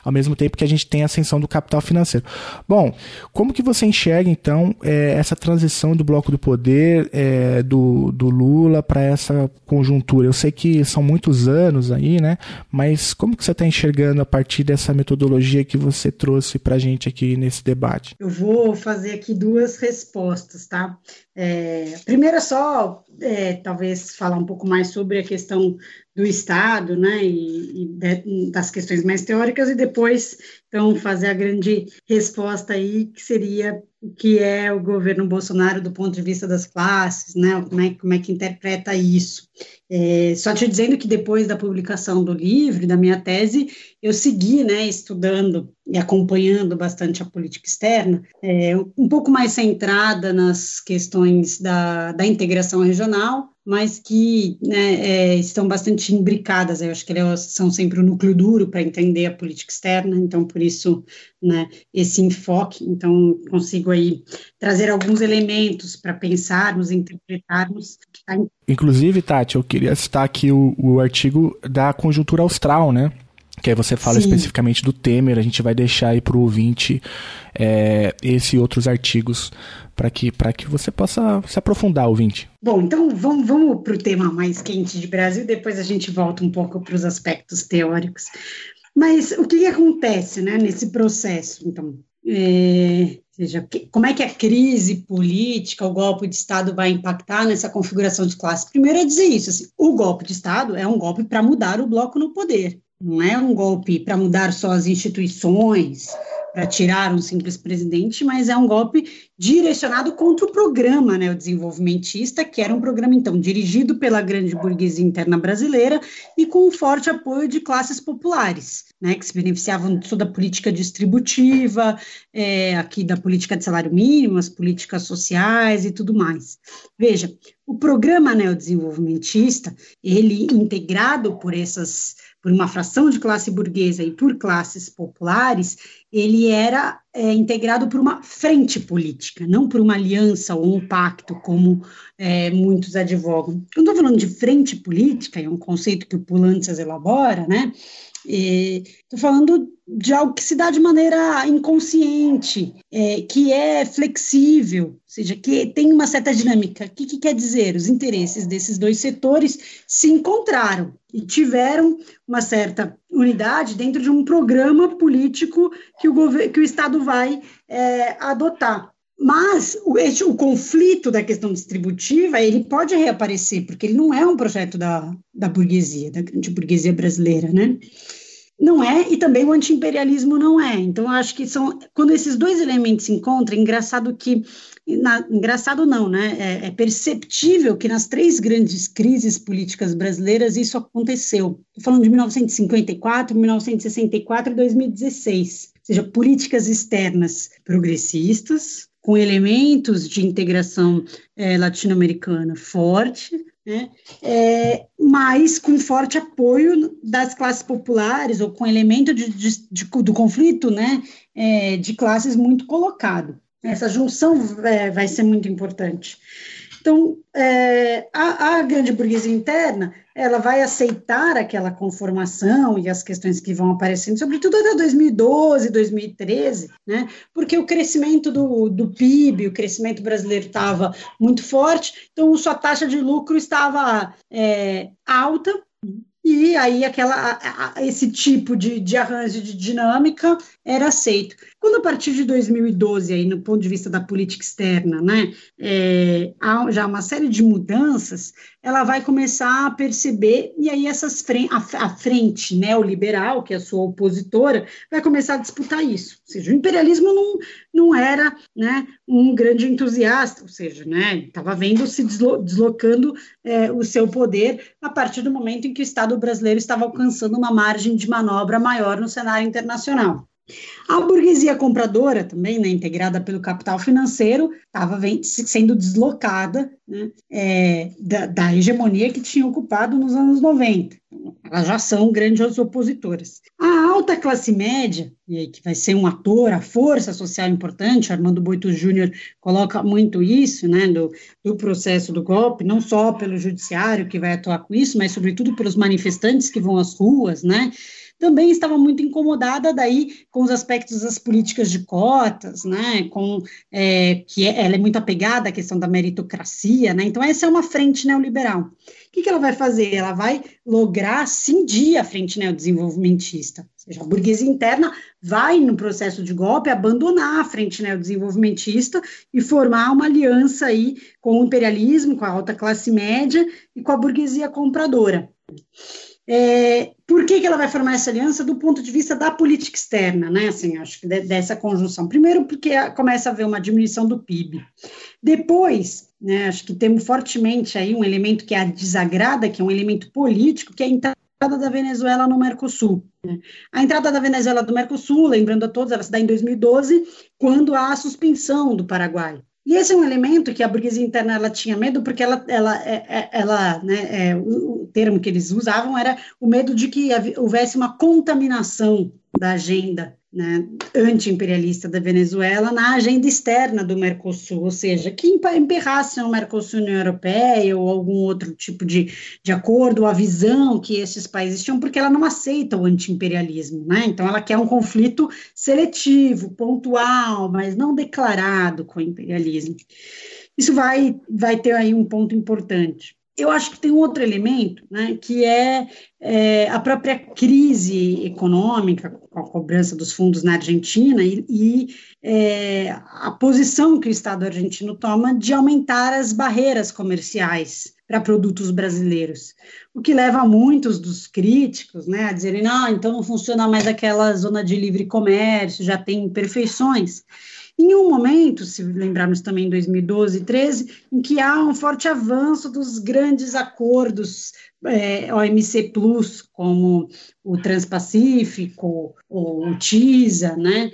ao mesmo tempo que a gente tem a ascensão do capital financeiro. Bom, como que você enxerga, então, é, essa transição do bloco do poder é, do, do Lula para essa conjuntura? Eu sei que são muitos anos aí, né? Mas como que você está enxergando a partir dessa metodologia que você trouxe para a gente aqui nesse debate? Eu vou fazer aqui duas respostas tá? É, primeiro é só, é, talvez, falar um pouco mais sobre a questão do Estado, né, e, e de, das questões mais teóricas, e depois, então, fazer a grande resposta aí, que seria o que é o governo Bolsonaro do ponto de vista das classes, né, como é, como é que interpreta isso. É, só te dizendo que depois da publicação do livro, da minha tese, eu segui, né, estudando e acompanhando bastante a política externa, é, um pouco mais centrada nas questões da, da integração regional, mas que né, é, estão bastante imbricadas. Eu acho que elas são sempre o núcleo duro para entender a política externa, então por isso né, esse enfoque. Então consigo aí trazer alguns elementos para pensarmos, interpretarmos. Tá Inclusive, Tati, eu queria citar aqui o, o artigo da conjuntura austral, né? que aí você fala Sim. especificamente do Temer, a gente vai deixar aí para o ouvinte é, esse e outros artigos para que, que você possa se aprofundar, ouvinte. Bom, então vamos, vamos para o tema mais quente de Brasil, depois a gente volta um pouco para os aspectos teóricos. Mas o que, que acontece né, nesse processo, então? É, seja, como é que a crise política, o golpe de Estado vai impactar nessa configuração de classe? Primeiro é dizer isso, assim, o golpe de Estado é um golpe para mudar o bloco no poder, não é um golpe para mudar só as instituições, para tirar um simples presidente, mas é um golpe direcionado contra o programa, né, o desenvolvimentista, que era um programa, então, dirigido pela grande burguesia interna brasileira e com um forte apoio de classes populares, né, que se beneficiavam de toda a política distributiva, é, aqui da política de salário mínimo, as políticas sociais e tudo mais. Veja, o programa neodesenvolvimentista, ele integrado por essas por uma fração de classe burguesa e por classes populares, ele era é, integrado por uma frente política, não por uma aliança ou um pacto, como é, muitos advogam. Quando estou falando de frente política, é um conceito que o Pulantzas elabora, né? Estou falando de algo que se dá de maneira inconsciente, é, que é flexível, ou seja, que tem uma certa dinâmica. O que, que quer dizer? Os interesses desses dois setores se encontraram e tiveram uma certa unidade dentro de um programa político que o, que o Estado vai é, adotar. Mas o, o, conflito da questão distributiva, ele pode reaparecer, porque ele não é um projeto da, da burguesia, da grande burguesia brasileira, né? Não é, e também o antiimperialismo não é. Então, eu acho que são, quando esses dois elementos se encontram, é engraçado que, na, engraçado não, né? É, é, perceptível que nas três grandes crises políticas brasileiras isso aconteceu. Estou falando de 1954, 1964 e 2016. Ou seja, políticas externas progressistas, com elementos de integração é, latino-americana forte, né? É, mas com forte apoio das classes populares ou com elemento de, de, de, do conflito né? É, de classes muito colocado. Essa junção é, vai ser muito importante. Então, é, a, a, grande burguesia interna, ela vai aceitar aquela conformação e as questões que vão aparecendo, sobretudo até 2012, 2013, né? Porque o crescimento do, do PIB, o crescimento brasileiro estava muito forte, então sua taxa de lucro estava é, alta, e aí aquela, esse tipo de, de arranjo de dinâmica era aceito. Quando a partir de 2012, aí, no ponto de vista da política externa, né, é, há já uma série de mudanças, ela vai começar a perceber, e aí essas frente, a, a frente neoliberal, que é a sua opositora, vai começar a disputar isso. Ou seja, o imperialismo não, não era né, um grande entusiasta, ou seja, né, estava vendo se deslo, deslocando é, o seu poder a partir do momento em que o Estado brasileiro estava alcançando uma margem de manobra maior no cenário internacional. A burguesia compradora, também né, integrada pelo capital financeiro, estava sendo deslocada né, é, da, da, hegemonia que tinha ocupado nos anos 90. Elas já são grandes opositoras. A alta classe média, que vai ser um ator, a força social importante, Armando Boito Júnior coloca muito isso, né, do, do processo do golpe, não só pelo judiciário que vai atuar com isso, mas sobretudo pelos manifestantes que vão às ruas, né, também estava muito incomodada daí com os aspectos das políticas de cotas, né, com é, que é, ela é muito apegada à questão da meritocracia, né, então essa é uma frente neoliberal. O que, que ela vai fazer? Ela vai lograr cindir a frente neodesenvolvimentista, ou seja, a burguesia interna vai, no processo de golpe, abandonar a frente neodesenvolvimentista e formar uma aliança aí com o imperialismo, com a alta classe média e com a burguesia compradora. É, por que, que ela vai formar essa aliança do ponto de vista da política externa, né? Assim, acho que de, dessa conjunção. Primeiro, porque começa a haver uma diminuição do PIB. Depois, né, acho que temos fortemente aí um elemento que a desagrada, que é um elemento político, que é a entrada da Venezuela no Mercosul. Né? A entrada da Venezuela no Mercosul, lembrando a todos, ela se dá em 2012, quando há a suspensão do Paraguai. E esse é um elemento que a burguesia interna ela tinha medo, porque ela, ela, é, é, ela né, é, o, o, termo que eles usavam era o medo de que houvesse uma contaminação da agenda né, anti-imperialista da Venezuela na agenda externa do Mercosul, ou seja, que emperrasse o Mercosul União Europeia ou algum outro tipo de, de acordo, a visão que esses países tinham, porque ela não aceita o anti-imperialismo, né? Então ela quer um conflito seletivo, pontual, mas não declarado com o imperialismo. Isso vai, vai ter aí um ponto importante eu acho que tem outro elemento, né, que é, é, a própria crise econômica, com a cobrança dos fundos na Argentina e, e é, a posição que o Estado argentino toma de aumentar as barreiras comerciais para produtos brasileiros, o que leva muitos dos críticos né, a dizerem, não, então não funciona mais aquela zona de livre comércio, já tem imperfeições. Em um momento, se lembrarmos também em 2012 e 13, em que há um forte avanço dos grandes acordos é, OMC Plus, como o Transpacífico, o TISA, né?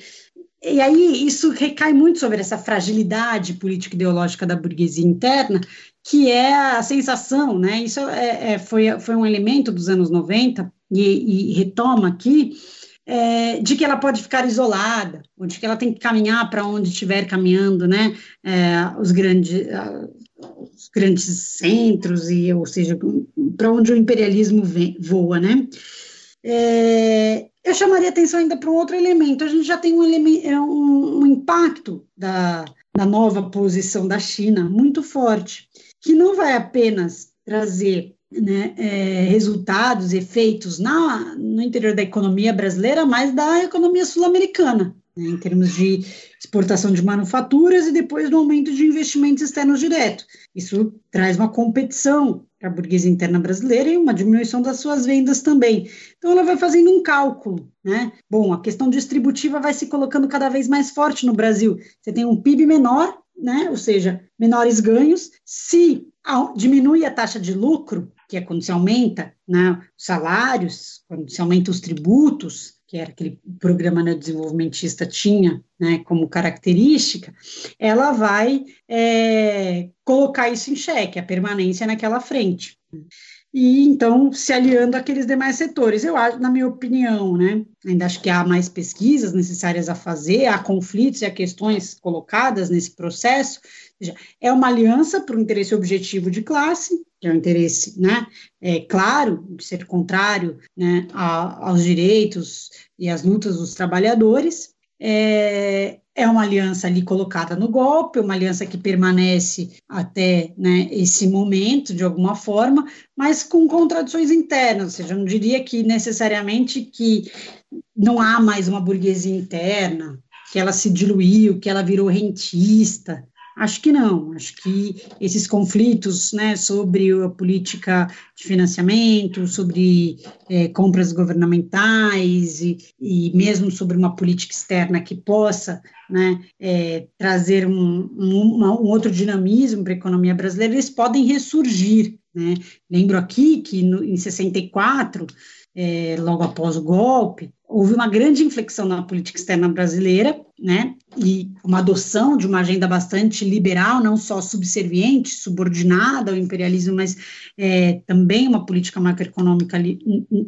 E aí isso recai muito sobre essa fragilidade político-ideológica da burguesia interna, que é a sensação, né? Isso é, é, foi, foi um elemento dos anos 90, e, e retoma aqui, é, de que ela pode ficar isolada, ou de que ela tem que caminhar para onde estiver caminhando, né, é, os, grandes, os grandes centros, e, ou seja, para onde o imperialismo vem, voa, né. É, eu chamaria atenção ainda para um outro elemento, a gente já tem um, é, um, um impacto da, da nova posição da China muito forte, que não vai apenas trazer né, é, resultados, efeitos na, no interior da economia brasileira, mas da economia sul-americana, né, em termos de exportação de manufaturas e depois do aumento de investimentos externos diretos. Isso traz uma competição para a burguesia interna brasileira e uma diminuição das suas vendas também. Então, ela vai fazendo um cálculo, né? Bom, a questão distributiva vai se colocando cada vez mais forte no Brasil. Você tem um PIB menor, né? Ou seja, menores ganhos. Se diminui a taxa de lucro, que é quando se aumenta né, os salários, quando se aumenta os tributos, que era aquele programa né, desenvolvimentista tinha né, como característica, ela vai é, colocar isso em xeque, a permanência naquela frente. E então se aliando àqueles demais setores. Eu acho, na minha opinião, né, ainda acho que há mais pesquisas necessárias a fazer, há conflitos e há questões colocadas nesse processo. É uma aliança para o interesse objetivo de classe, que é o interesse, né, é, claro, de ser contrário né, a, aos direitos e às lutas dos trabalhadores. É, é uma aliança ali colocada no golpe, uma aliança que permanece até né, esse momento, de alguma forma, mas com contradições internas, ou seja, eu não diria que necessariamente que não há mais uma burguesia interna, que ela se diluiu, que ela virou rentista. Acho que não, acho que esses conflitos né, sobre a política de financiamento, sobre é, compras governamentais e, e, mesmo sobre uma política externa que possa né, é, trazer um, um, um, outro dinamismo para a economia brasileira, eles podem ressurgir. Né? Lembro aqui que no, em 64, é, logo após o golpe, houve uma grande inflexão na política externa brasileira, né, e uma adoção de uma agenda bastante liberal, não só subserviente, subordinada ao imperialismo, mas é, também uma política macroeconômica li,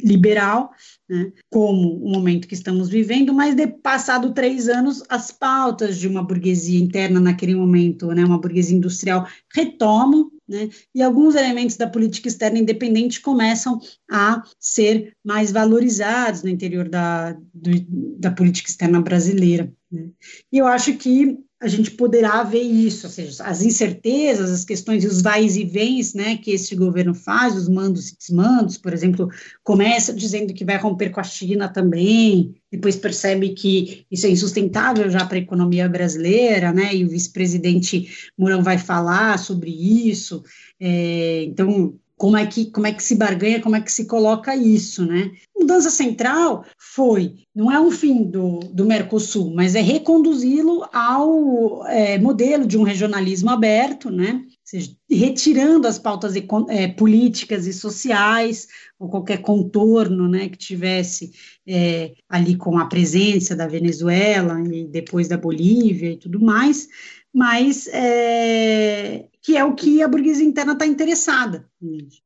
liberal, né, como o momento que estamos vivendo, mas de passado três anos, as pautas de uma burguesia interna naquele momento, né, uma burguesia industrial, retomam né? E alguns elementos da política externa independente começam a ser mais valorizados no interior da, do, da política externa brasileira. Né? E eu acho que a gente poderá ver isso, ou seja, as incertezas, as questões e os vais e vens né, que esse governo faz, os mandos e desmandos, por exemplo, começa dizendo que vai romper com a China também, depois percebe que isso é insustentável já para a economia brasileira, né, e o vice-presidente Mourão vai falar sobre isso, é, então como é que como é que se barganha, como é que se coloca isso, né? Mudança central foi, não é um fim do, do Mercosul, mas é reconduzi-lo ao é, modelo de um regionalismo aberto, né? Ou seja, retirando as pautas é, políticas e sociais, ou qualquer contorno né, que tivesse é, ali com a presença da Venezuela e depois da Bolívia e tudo mais, mas é, que é o que a burguesia interna está interessada.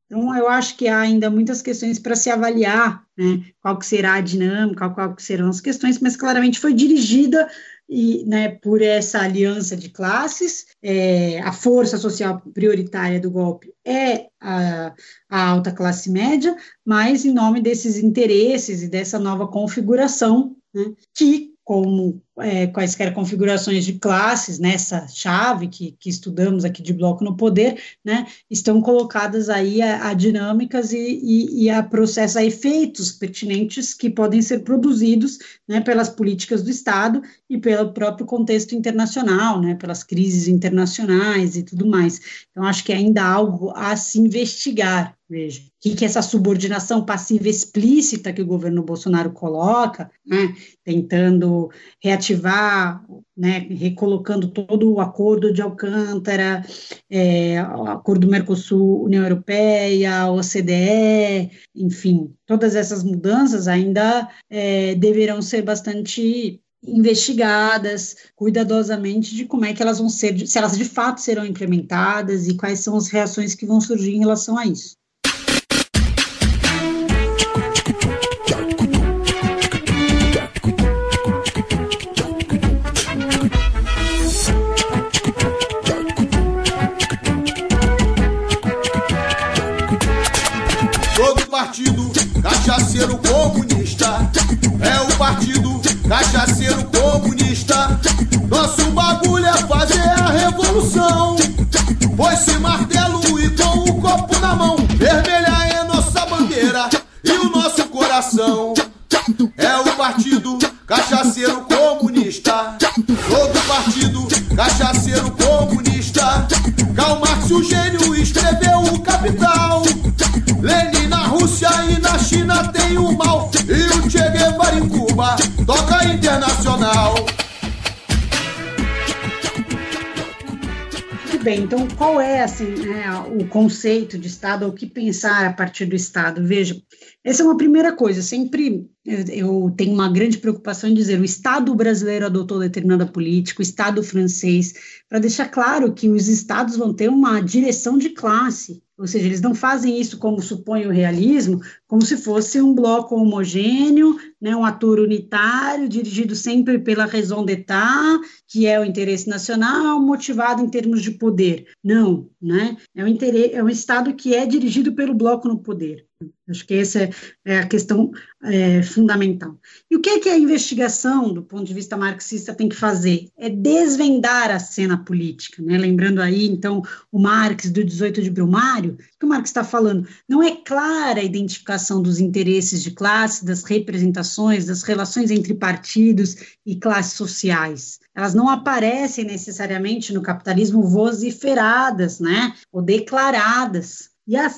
Então, eu acho que há ainda muitas questões para se avaliar, né, qual que será a dinâmica, qual que serão as questões, mas claramente foi dirigida e, né, por essa aliança de classes, é, a força social prioritária do golpe é a, a alta classe média, mas em nome desses interesses e dessa nova configuração né, que como é, quaisquer configurações de classes nessa chave que, que, estudamos aqui de bloco no poder, né, estão colocadas aí a, a dinâmicas e, e, e, a processos, a efeitos pertinentes que podem ser produzidos né, pelas políticas do Estado e pelo próprio contexto internacional, né, pelas crises internacionais e tudo mais. Então, acho que ainda há algo a se investigar, veja, que, que essa subordinação passiva explícita que o governo Bolsonaro coloca, né, tentando reativar, né, recolocando todo o acordo de Alcântara, é, o acordo Mercosul, União Europeia, OCDE, enfim, todas essas mudanças ainda é, deverão ser bastante investigadas cuidadosamente de como é que elas vão ser, se elas de fato serão implementadas e quais são as reações que vão surgir em relação a isso. Cachaceiro comunista é o partido Cachaceiro comunista. Nosso bagulho é fazer a revolução. Foi-se martelo e com o copo na mão. Vermelha é nossa bandeira e o nosso coração. É o partido Cachaceiro comunista. Todo partido Cachaceiro comunista. Karl Marx, o gênio, China tem o mal. E o Che Guevara em Cuba toca internacional. Muito bem, então qual é assim, né, o conceito de Estado, o que pensar a partir do Estado? Veja, essa é uma primeira coisa. Sempre eu tenho uma grande preocupação em dizer o Estado brasileiro adotou determinada política, o Estado francês, para deixar claro que os Estados vão ter uma direção de classe. Ou seja, eles não fazem isso como supõe o realismo, como se fosse um bloco homogêneo, né, um ator unitário, dirigido sempre pela raison d'État, que é o interesse nacional, motivado em termos de poder. Não, né? É um, interesse, é um Estado que é dirigido pelo bloco no poder. Acho que essa é, é a questão é, fundamental. E o que, é que a investigação, do ponto de vista marxista, tem que fazer? É desvendar a cena política. Né? Lembrando aí, então, o Marx do 18 de Brumário, que o Marx está falando, não é clara a identificação dos interesses de classe, das representações, das relações entre partidos e classes sociais. Elas não aparecem necessariamente no capitalismo vociferadas, né, ou declaradas. E a,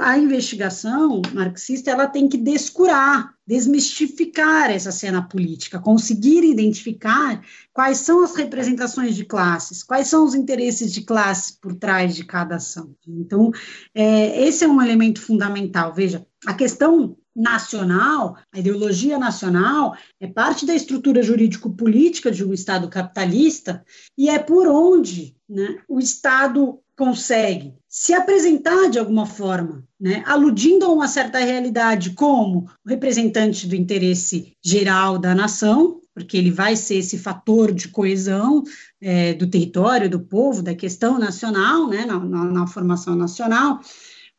a, investigação marxista ela tem que descurar, desmistificar essa cena política, conseguir identificar quais são as representações de classes, quais são os interesses de classe por trás de cada ação. Então, é, esse é um elemento fundamental. Veja, a questão nacional, a ideologia nacional, é parte da estrutura jurídico-política de um Estado capitalista e é por onde né, o Estado consegue se apresentar de alguma forma, né, aludindo a uma certa realidade como representante do interesse geral da nação, porque ele vai ser esse fator de coesão é, do território, do povo, da questão nacional, né, na, na, na formação nacional,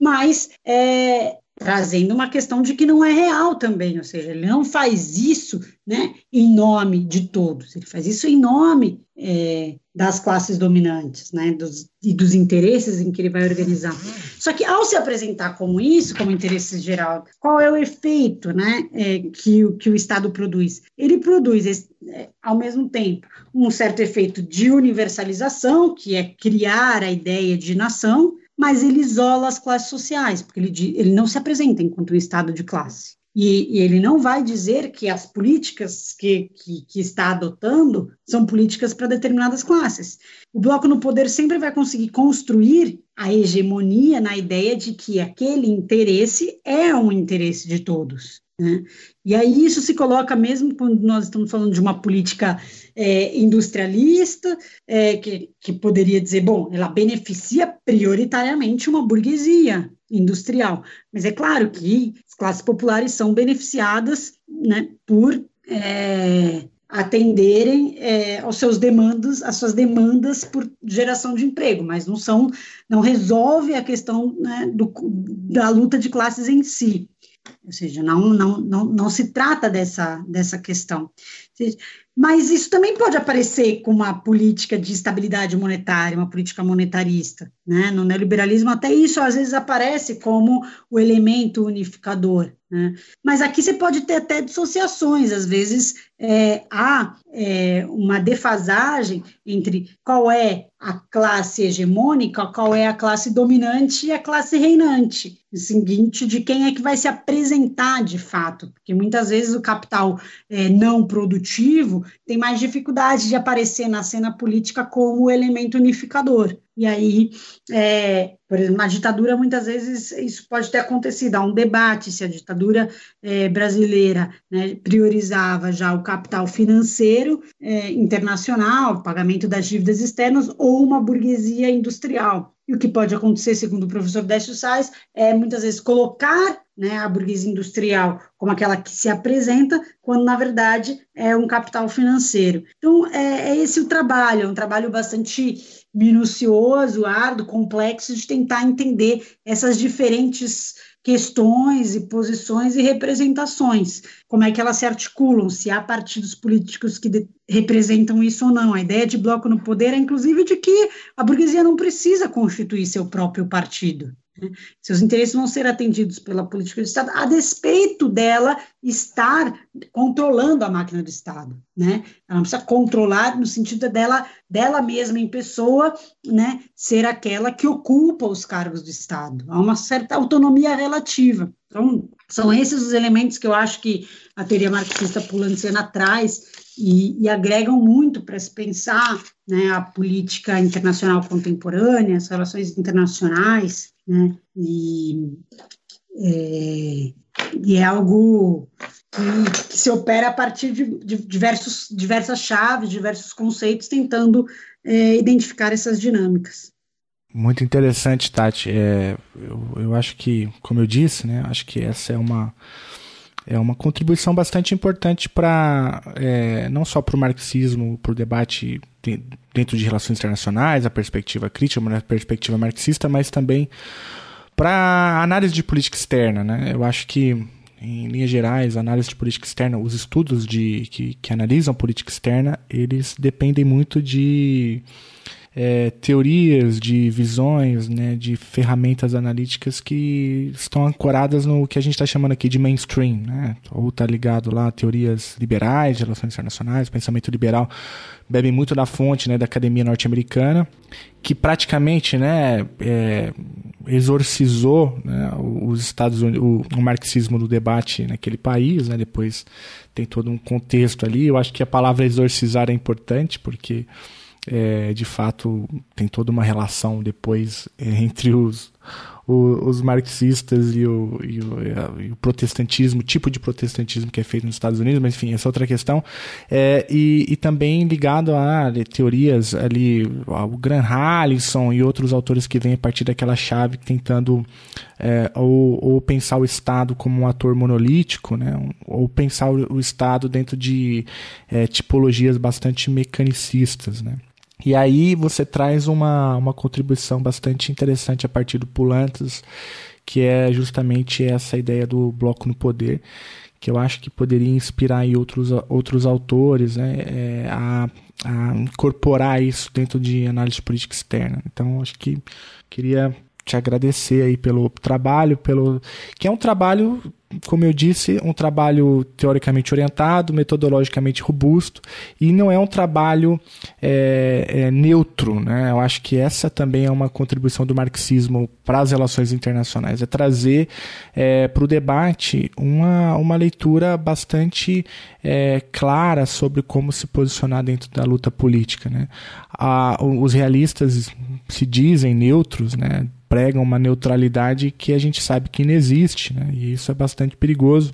mas é, trazendo uma questão de que não é real também, ou seja, ele não faz isso né, em nome de todos, ele faz isso em nome é, das classes dominantes, né, dos, e dos interesses em que ele vai organizar. Só que ao se apresentar como isso, como interesse geral, qual é o efeito né, é, que, que o Estado produz? Ele produz, é, ao mesmo tempo, um certo efeito de universalização, que é criar a ideia de nação, mas ele isola as classes sociais, porque ele, ele não se apresenta enquanto um Estado de classe. E, e, ele não vai dizer que as políticas que, que, que está adotando são políticas para determinadas classes. O bloco no poder sempre vai conseguir construir a hegemonia na ideia de que aquele interesse é um interesse de todos. Né? E aí isso se coloca mesmo quando nós estamos falando de uma política é, industrialista, é, que, que poderia dizer, bom, ela beneficia prioritariamente uma burguesia industrial. Mas é claro que as classes populares são beneficiadas né, por é, atenderem é, aos seus demandas, às suas demandas por geração de emprego, mas não são, não resolve a questão né, do, da luta de classes em si. Ou seja, não, não, não, não se trata dessa, dessa questão. Mas isso também pode aparecer com uma política de estabilidade monetária, uma política monetarista. Né? No neoliberalismo, até isso às vezes aparece como o elemento unificador. Né? Mas aqui você pode ter até dissociações, às vezes é, há é, uma defasagem entre qual é a classe hegemônica, qual é a classe dominante e a classe reinante. O seguinte, de quem é que vai se apresentar de fato, porque muitas vezes o capital é, não produtivo tem mais dificuldade de aparecer na cena política como elemento unificador. E aí, é, por exemplo, na ditadura, muitas vezes isso pode ter acontecido. Há um debate se a ditadura é, brasileira né, priorizava já o capital financeiro é, internacional, pagamento das dívidas externas, ou uma burguesia industrial. E o que pode acontecer, segundo o professor Décio Sais, é muitas vezes colocar né, a burguesia industrial como aquela que se apresenta, quando na verdade é um capital financeiro. Então, é, é esse o trabalho, é um trabalho bastante minucioso, árduo, complexo de tentar entender essas diferentes questões e posições e representações, como é que elas se articulam, se há partidos políticos que representam isso ou não. A ideia de bloco no poder é, inclusive, de que a burguesia não precisa constituir seu próprio partido. Seus interesses vão ser atendidos pela política do Estado, a despeito dela estar controlando a máquina do Estado. Né? Ela não precisa controlar no sentido dela, dela mesma em pessoa, né, ser aquela que ocupa os cargos do Estado. Há uma certa autonomia relativa. Então, são esses os elementos que eu acho que a teoria marxista Pulanciana traz e, e agregam muito para se pensar né, a política internacional contemporânea, as relações internacionais, né? E é, e é algo que, que, se opera a partir de, de diversos, diversas chaves, diversos conceitos, tentando é, identificar essas dinâmicas. Muito interessante, Tati. É, eu, eu acho que, como eu disse, né, acho que essa é uma, é uma contribuição bastante importante para é, não só para o marxismo, para o debate dentro de relações internacionais, a perspectiva crítica, a perspectiva marxista, mas também para análise de política externa, né? Eu acho que em linhas gerais, a análise de política externa, os estudos de, que, que analisam política externa, eles dependem muito de é, teorias, de visões, né, de ferramentas analíticas que estão ancoradas no que a gente está chamando aqui de mainstream, né? ou está ligado lá a teorias liberais de relações internacionais, pensamento liberal bebe muito da fonte né, da academia norte-americana, que praticamente né, é, exorcizou né, os Estados Unidos, o, marxismo no debate naquele país. Né, depois tem todo um contexto ali. Eu acho que a palavra exorcizar é importante porque é, de fato tem toda uma relação depois é, entre os, o, os marxistas e o, e, o, e o, protestantismo, o tipo de protestantismo que é feito nos Estados Unidos, mas enfim, essa é outra questão. É, e, e, também ligado a teorias ali, o Graham Allison e outros autores que vêm a partir daquela chave tentando é, ou, ou, pensar o Estado como um ator monolítico, né, ou pensar o Estado dentro de é, tipologias bastante mecanicistas, né. E aí você traz uma, uma contribuição bastante interessante a partir do Pulantas, que é justamente essa ideia do bloco no poder, que eu acho que poderia inspirar outros, outros autores né, é, a, a incorporar isso dentro de análise política externa. Então, acho que queria te agradecer aí pelo trabalho, pelo que é um trabalho como eu disse, um trabalho teoricamente orientado, metodologicamente robusto, e não é um trabalho é, é, neutro. Né? Eu acho que essa também é uma contribuição do marxismo para as relações internacionais, é trazer é, para o debate uma, uma leitura bastante é, clara sobre como se posicionar dentro da luta política. Né? A, os realistas se dizem neutros, né? Pregam uma neutralidade que a gente sabe que não existe, né? e isso é bastante perigoso,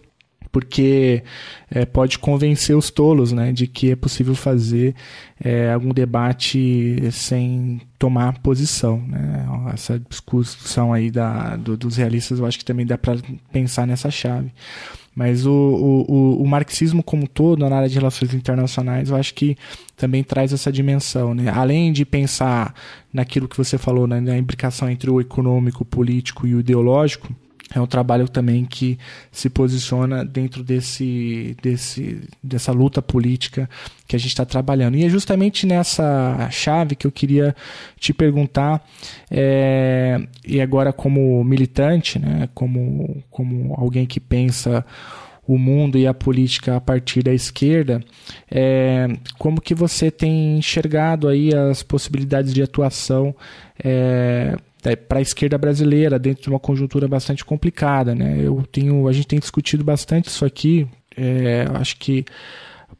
porque é, pode convencer os tolos né, de que é possível fazer é, algum debate sem tomar posição. Né? Essa discussão aí da, do, dos realistas, eu acho que também dá para pensar nessa chave. Mas o, o, o, marxismo como todo, na área de relações internacionais, eu acho que também traz essa dimensão. Né? Além de pensar naquilo que você falou, né, na implicação entre o econômico, o político e o ideológico, é um trabalho também que se posiciona dentro desse, desse, dessa luta política que a gente está trabalhando. E é justamente nessa chave que eu queria te perguntar, é, e agora como militante, né, como, como alguém que pensa o mundo e a política a partir da esquerda, é, como que você tem enxergado aí as possibilidades de atuação é, para a esquerda brasileira dentro de uma conjuntura bastante complicada, né? Eu tenho, a gente tem discutido bastante isso aqui. É, acho que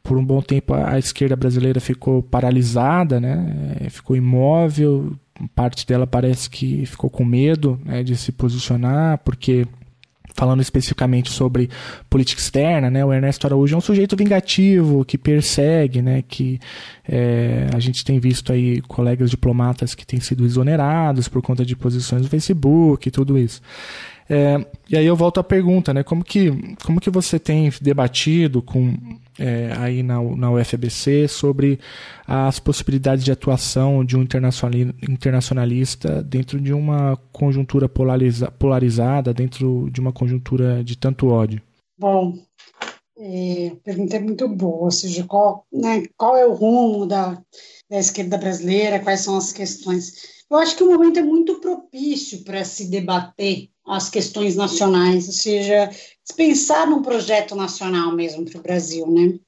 por um bom tempo a, a esquerda brasileira ficou paralisada, né? É, ficou imóvel. Parte dela parece que ficou com medo né, de se posicionar, porque falando especificamente sobre política externa, né, o Ernesto Araújo é um sujeito vingativo, que persegue, né, que é, a gente tem visto aí colegas diplomatas que têm sido exonerados por conta de posições no Facebook e tudo isso. É, e aí eu volto à pergunta, né? Como que, como que você tem debatido com é, aí na, na UFBC sobre as possibilidades de atuação de um internacionalista dentro de uma conjuntura polariza, polarizada, dentro de uma conjuntura de tanto ódio? Bom, é, pergunta é muito boa, ou seja, qual, né, qual é o rumo da, da esquerda brasileira, quais são as questões. Eu acho que o momento é muito propício para se debater as questões nacionais, ou seja, pensar num projeto nacional mesmo para o Brasil, né?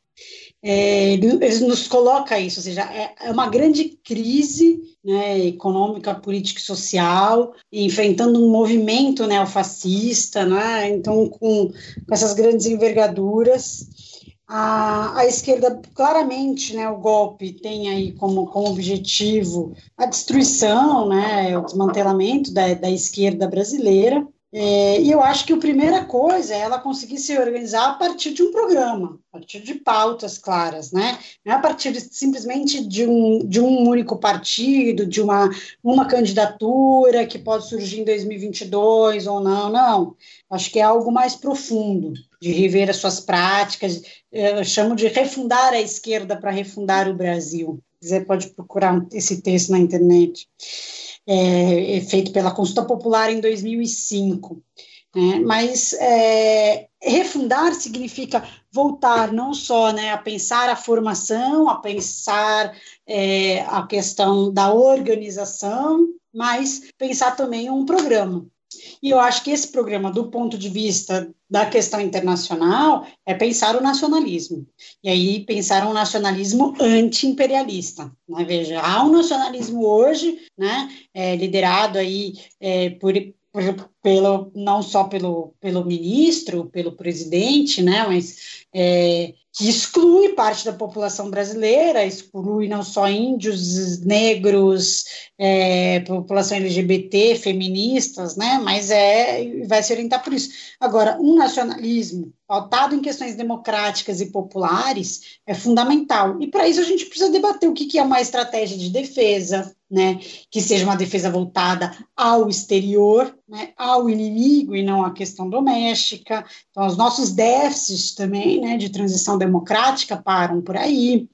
É, nos coloca isso, ou seja, é, é uma grande crise né, econômica, política e social, enfrentando um movimento neofascista, né, então com, com essas grandes envergaduras. A, a, esquerda, claramente, né, o golpe tem aí como, como objetivo a destruição, né, o desmantelamento da, da esquerda brasileira, é, e eu acho que a primeira coisa é ela conseguir se organizar a partir de um programa, a partir de pautas claras, né? Não é a partir de, simplesmente de um, de um único partido, de uma, uma candidatura que pode surgir em 2022 ou não, não. Acho que é algo mais profundo, de rever as suas práticas, eu chamo de refundar a esquerda para refundar o Brasil. Você pode procurar esse texto na internet. é, feito pela consulta popular em 2005. Né? Mas é, refundar significa voltar não só né, a pensar a formação, a pensar é, a questão da organização, mas pensar também um programa. E eu acho que esse programa, do ponto de vista da questão internacional, é pensar o nacionalismo. E aí pensar um nacionalismo anti-imperialista. Né? Veja, há um nacionalismo hoje, né, é, liderado aí é, por pelo, não só pelo, pelo ministro, pelo presidente, né, mas é, que exclui parte da população brasileira, exclui não só índios, negros, é, população LGBT, feministas, né, mas é, vai se orientar por isso. Agora, um nacionalismo pautado em questões democráticas e populares é fundamental, e para isso a gente precisa debater o que, que é uma estratégia de defesa, né, que seja uma defesa voltada ao exterior, né, ao inimigo e não à questão doméstica. Então, os nossos déficits também, né, de transição democrática param por aí.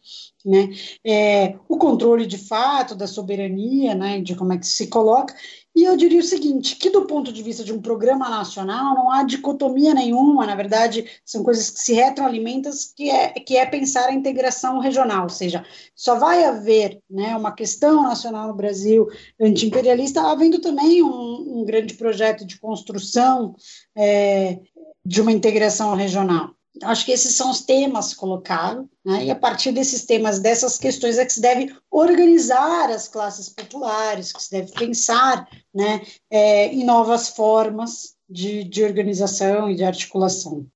Né, é, o controle de fato da soberania, né, de como é que se coloca, e eu diria o seguinte, que do ponto de vista de um programa nacional não há dicotomia nenhuma, na verdade, são coisas que se retroalimentam, que é, que é pensar a integração regional, ou seja, só vai haver né, uma questão nacional no Brasil anti-imperialista, havendo também um, um, grande projeto de construção é, de uma integração regional. Acho que esses são os temas colocados, né? e a partir desses temas, dessas questões, é que se deve organizar as classes populares, que se deve pensar né, é, em novas formas de, de organização e de articulação.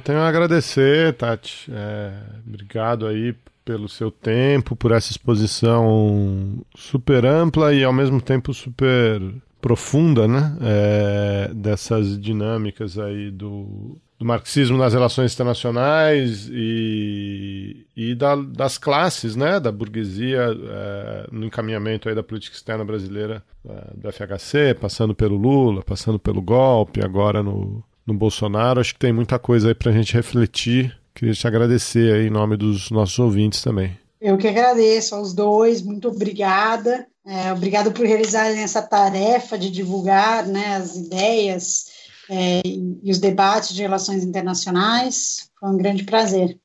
Tenho a agradecer, Tati. É, obrigado aí pelo seu tempo, por essa exposição super ampla e ao mesmo tempo super profunda, né? É, dessas dinâmicas aí do, do marxismo nas relações internacionais e, e da, das classes, né? Da burguesia é, no encaminhamento aí da política externa brasileira é, do FHC, passando pelo Lula, passando pelo golpe, agora no, no Bolsonaro. Acho que tem muita coisa aí para a gente refletir. Queria te agradecer aí em nome dos nossos ouvintes também. Eu que agradeço aos dois, muito obrigada. É, obrigado por realizarem essa tarefa de divulgar né, as ideias é, e os debates de relações internacionais. Foi um grande prazer.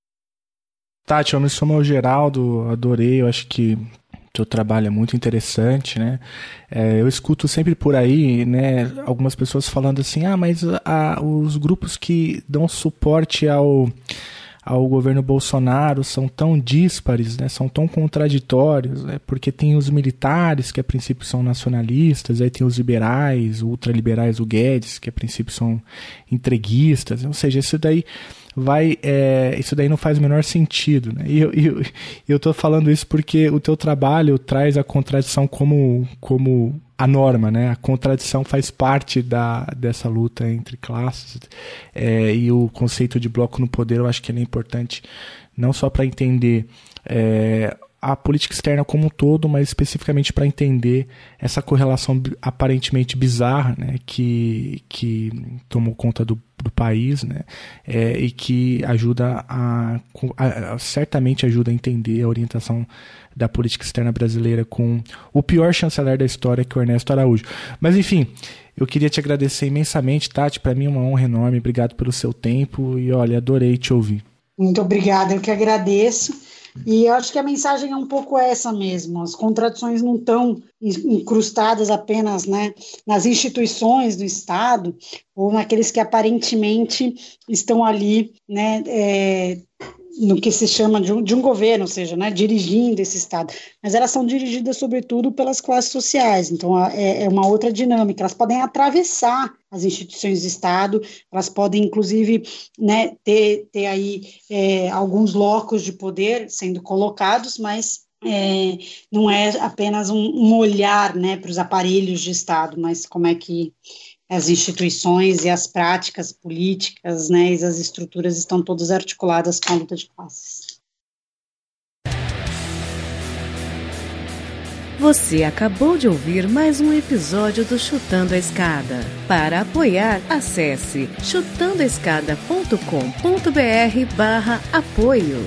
Tati, eu me chamo Geraldo, adorei, eu acho que teu trabalho é muito interessante, né? É, eu escuto sempre por aí, né, algumas pessoas falando assim, ah, mas a, os grupos que dão suporte ao ao governo Bolsonaro são tão díspares, né, são tão contraditórios, né, porque tem os militares que a princípio são nacionalistas, aí tem os liberais, ultraliberais, o Guedes, que a princípio são entreguistas, ou seja, isso daí vai. É, isso daí não faz o menor sentido. Né? E eu, eu, eu tô falando isso porque o teu trabalho traz a contradição como, como a norma, né? A contradição faz parte da, dessa luta entre classes é, e o conceito de bloco no poder eu acho que ele é importante não só para entender é, a política externa como um todo, mas especificamente para entender essa correlação aparentemente bizarra né, que, que tomou conta do, do país né, é, e que ajuda a, a, certamente ajuda a entender a orientação da política externa brasileira com o pior chanceler da história, que é o Ernesto Araújo. Mas enfim, eu queria te agradecer imensamente, Tati. Para mim é uma honra enorme. Obrigado pelo seu tempo e olha, adorei te ouvir. Muito obrigada, eu que agradeço. E eu acho que a mensagem é um pouco essa mesmo. As contradições não estão incrustadas apenas né, nas instituições do Estado ou naqueles que aparentemente estão ali né, é, no que se chama de um, de um governo, ou seja, né, dirigindo esse Estado, mas elas são dirigidas sobretudo pelas classes sociais, então é, é, uma outra dinâmica, elas podem atravessar as instituições de Estado, elas podem inclusive né, ter, ter aí é, alguns locos de poder sendo colocados, mas é, não é apenas um, um olhar né, para os aparelhos de Estado, mas como é que as instituições e as práticas políticas, né, e as estruturas estão todas articuladas com a luta de classes. Você acabou de ouvir mais um episódio do Chutando a Escada. Para apoiar, acesse chutandoescada.com.br barra apoio.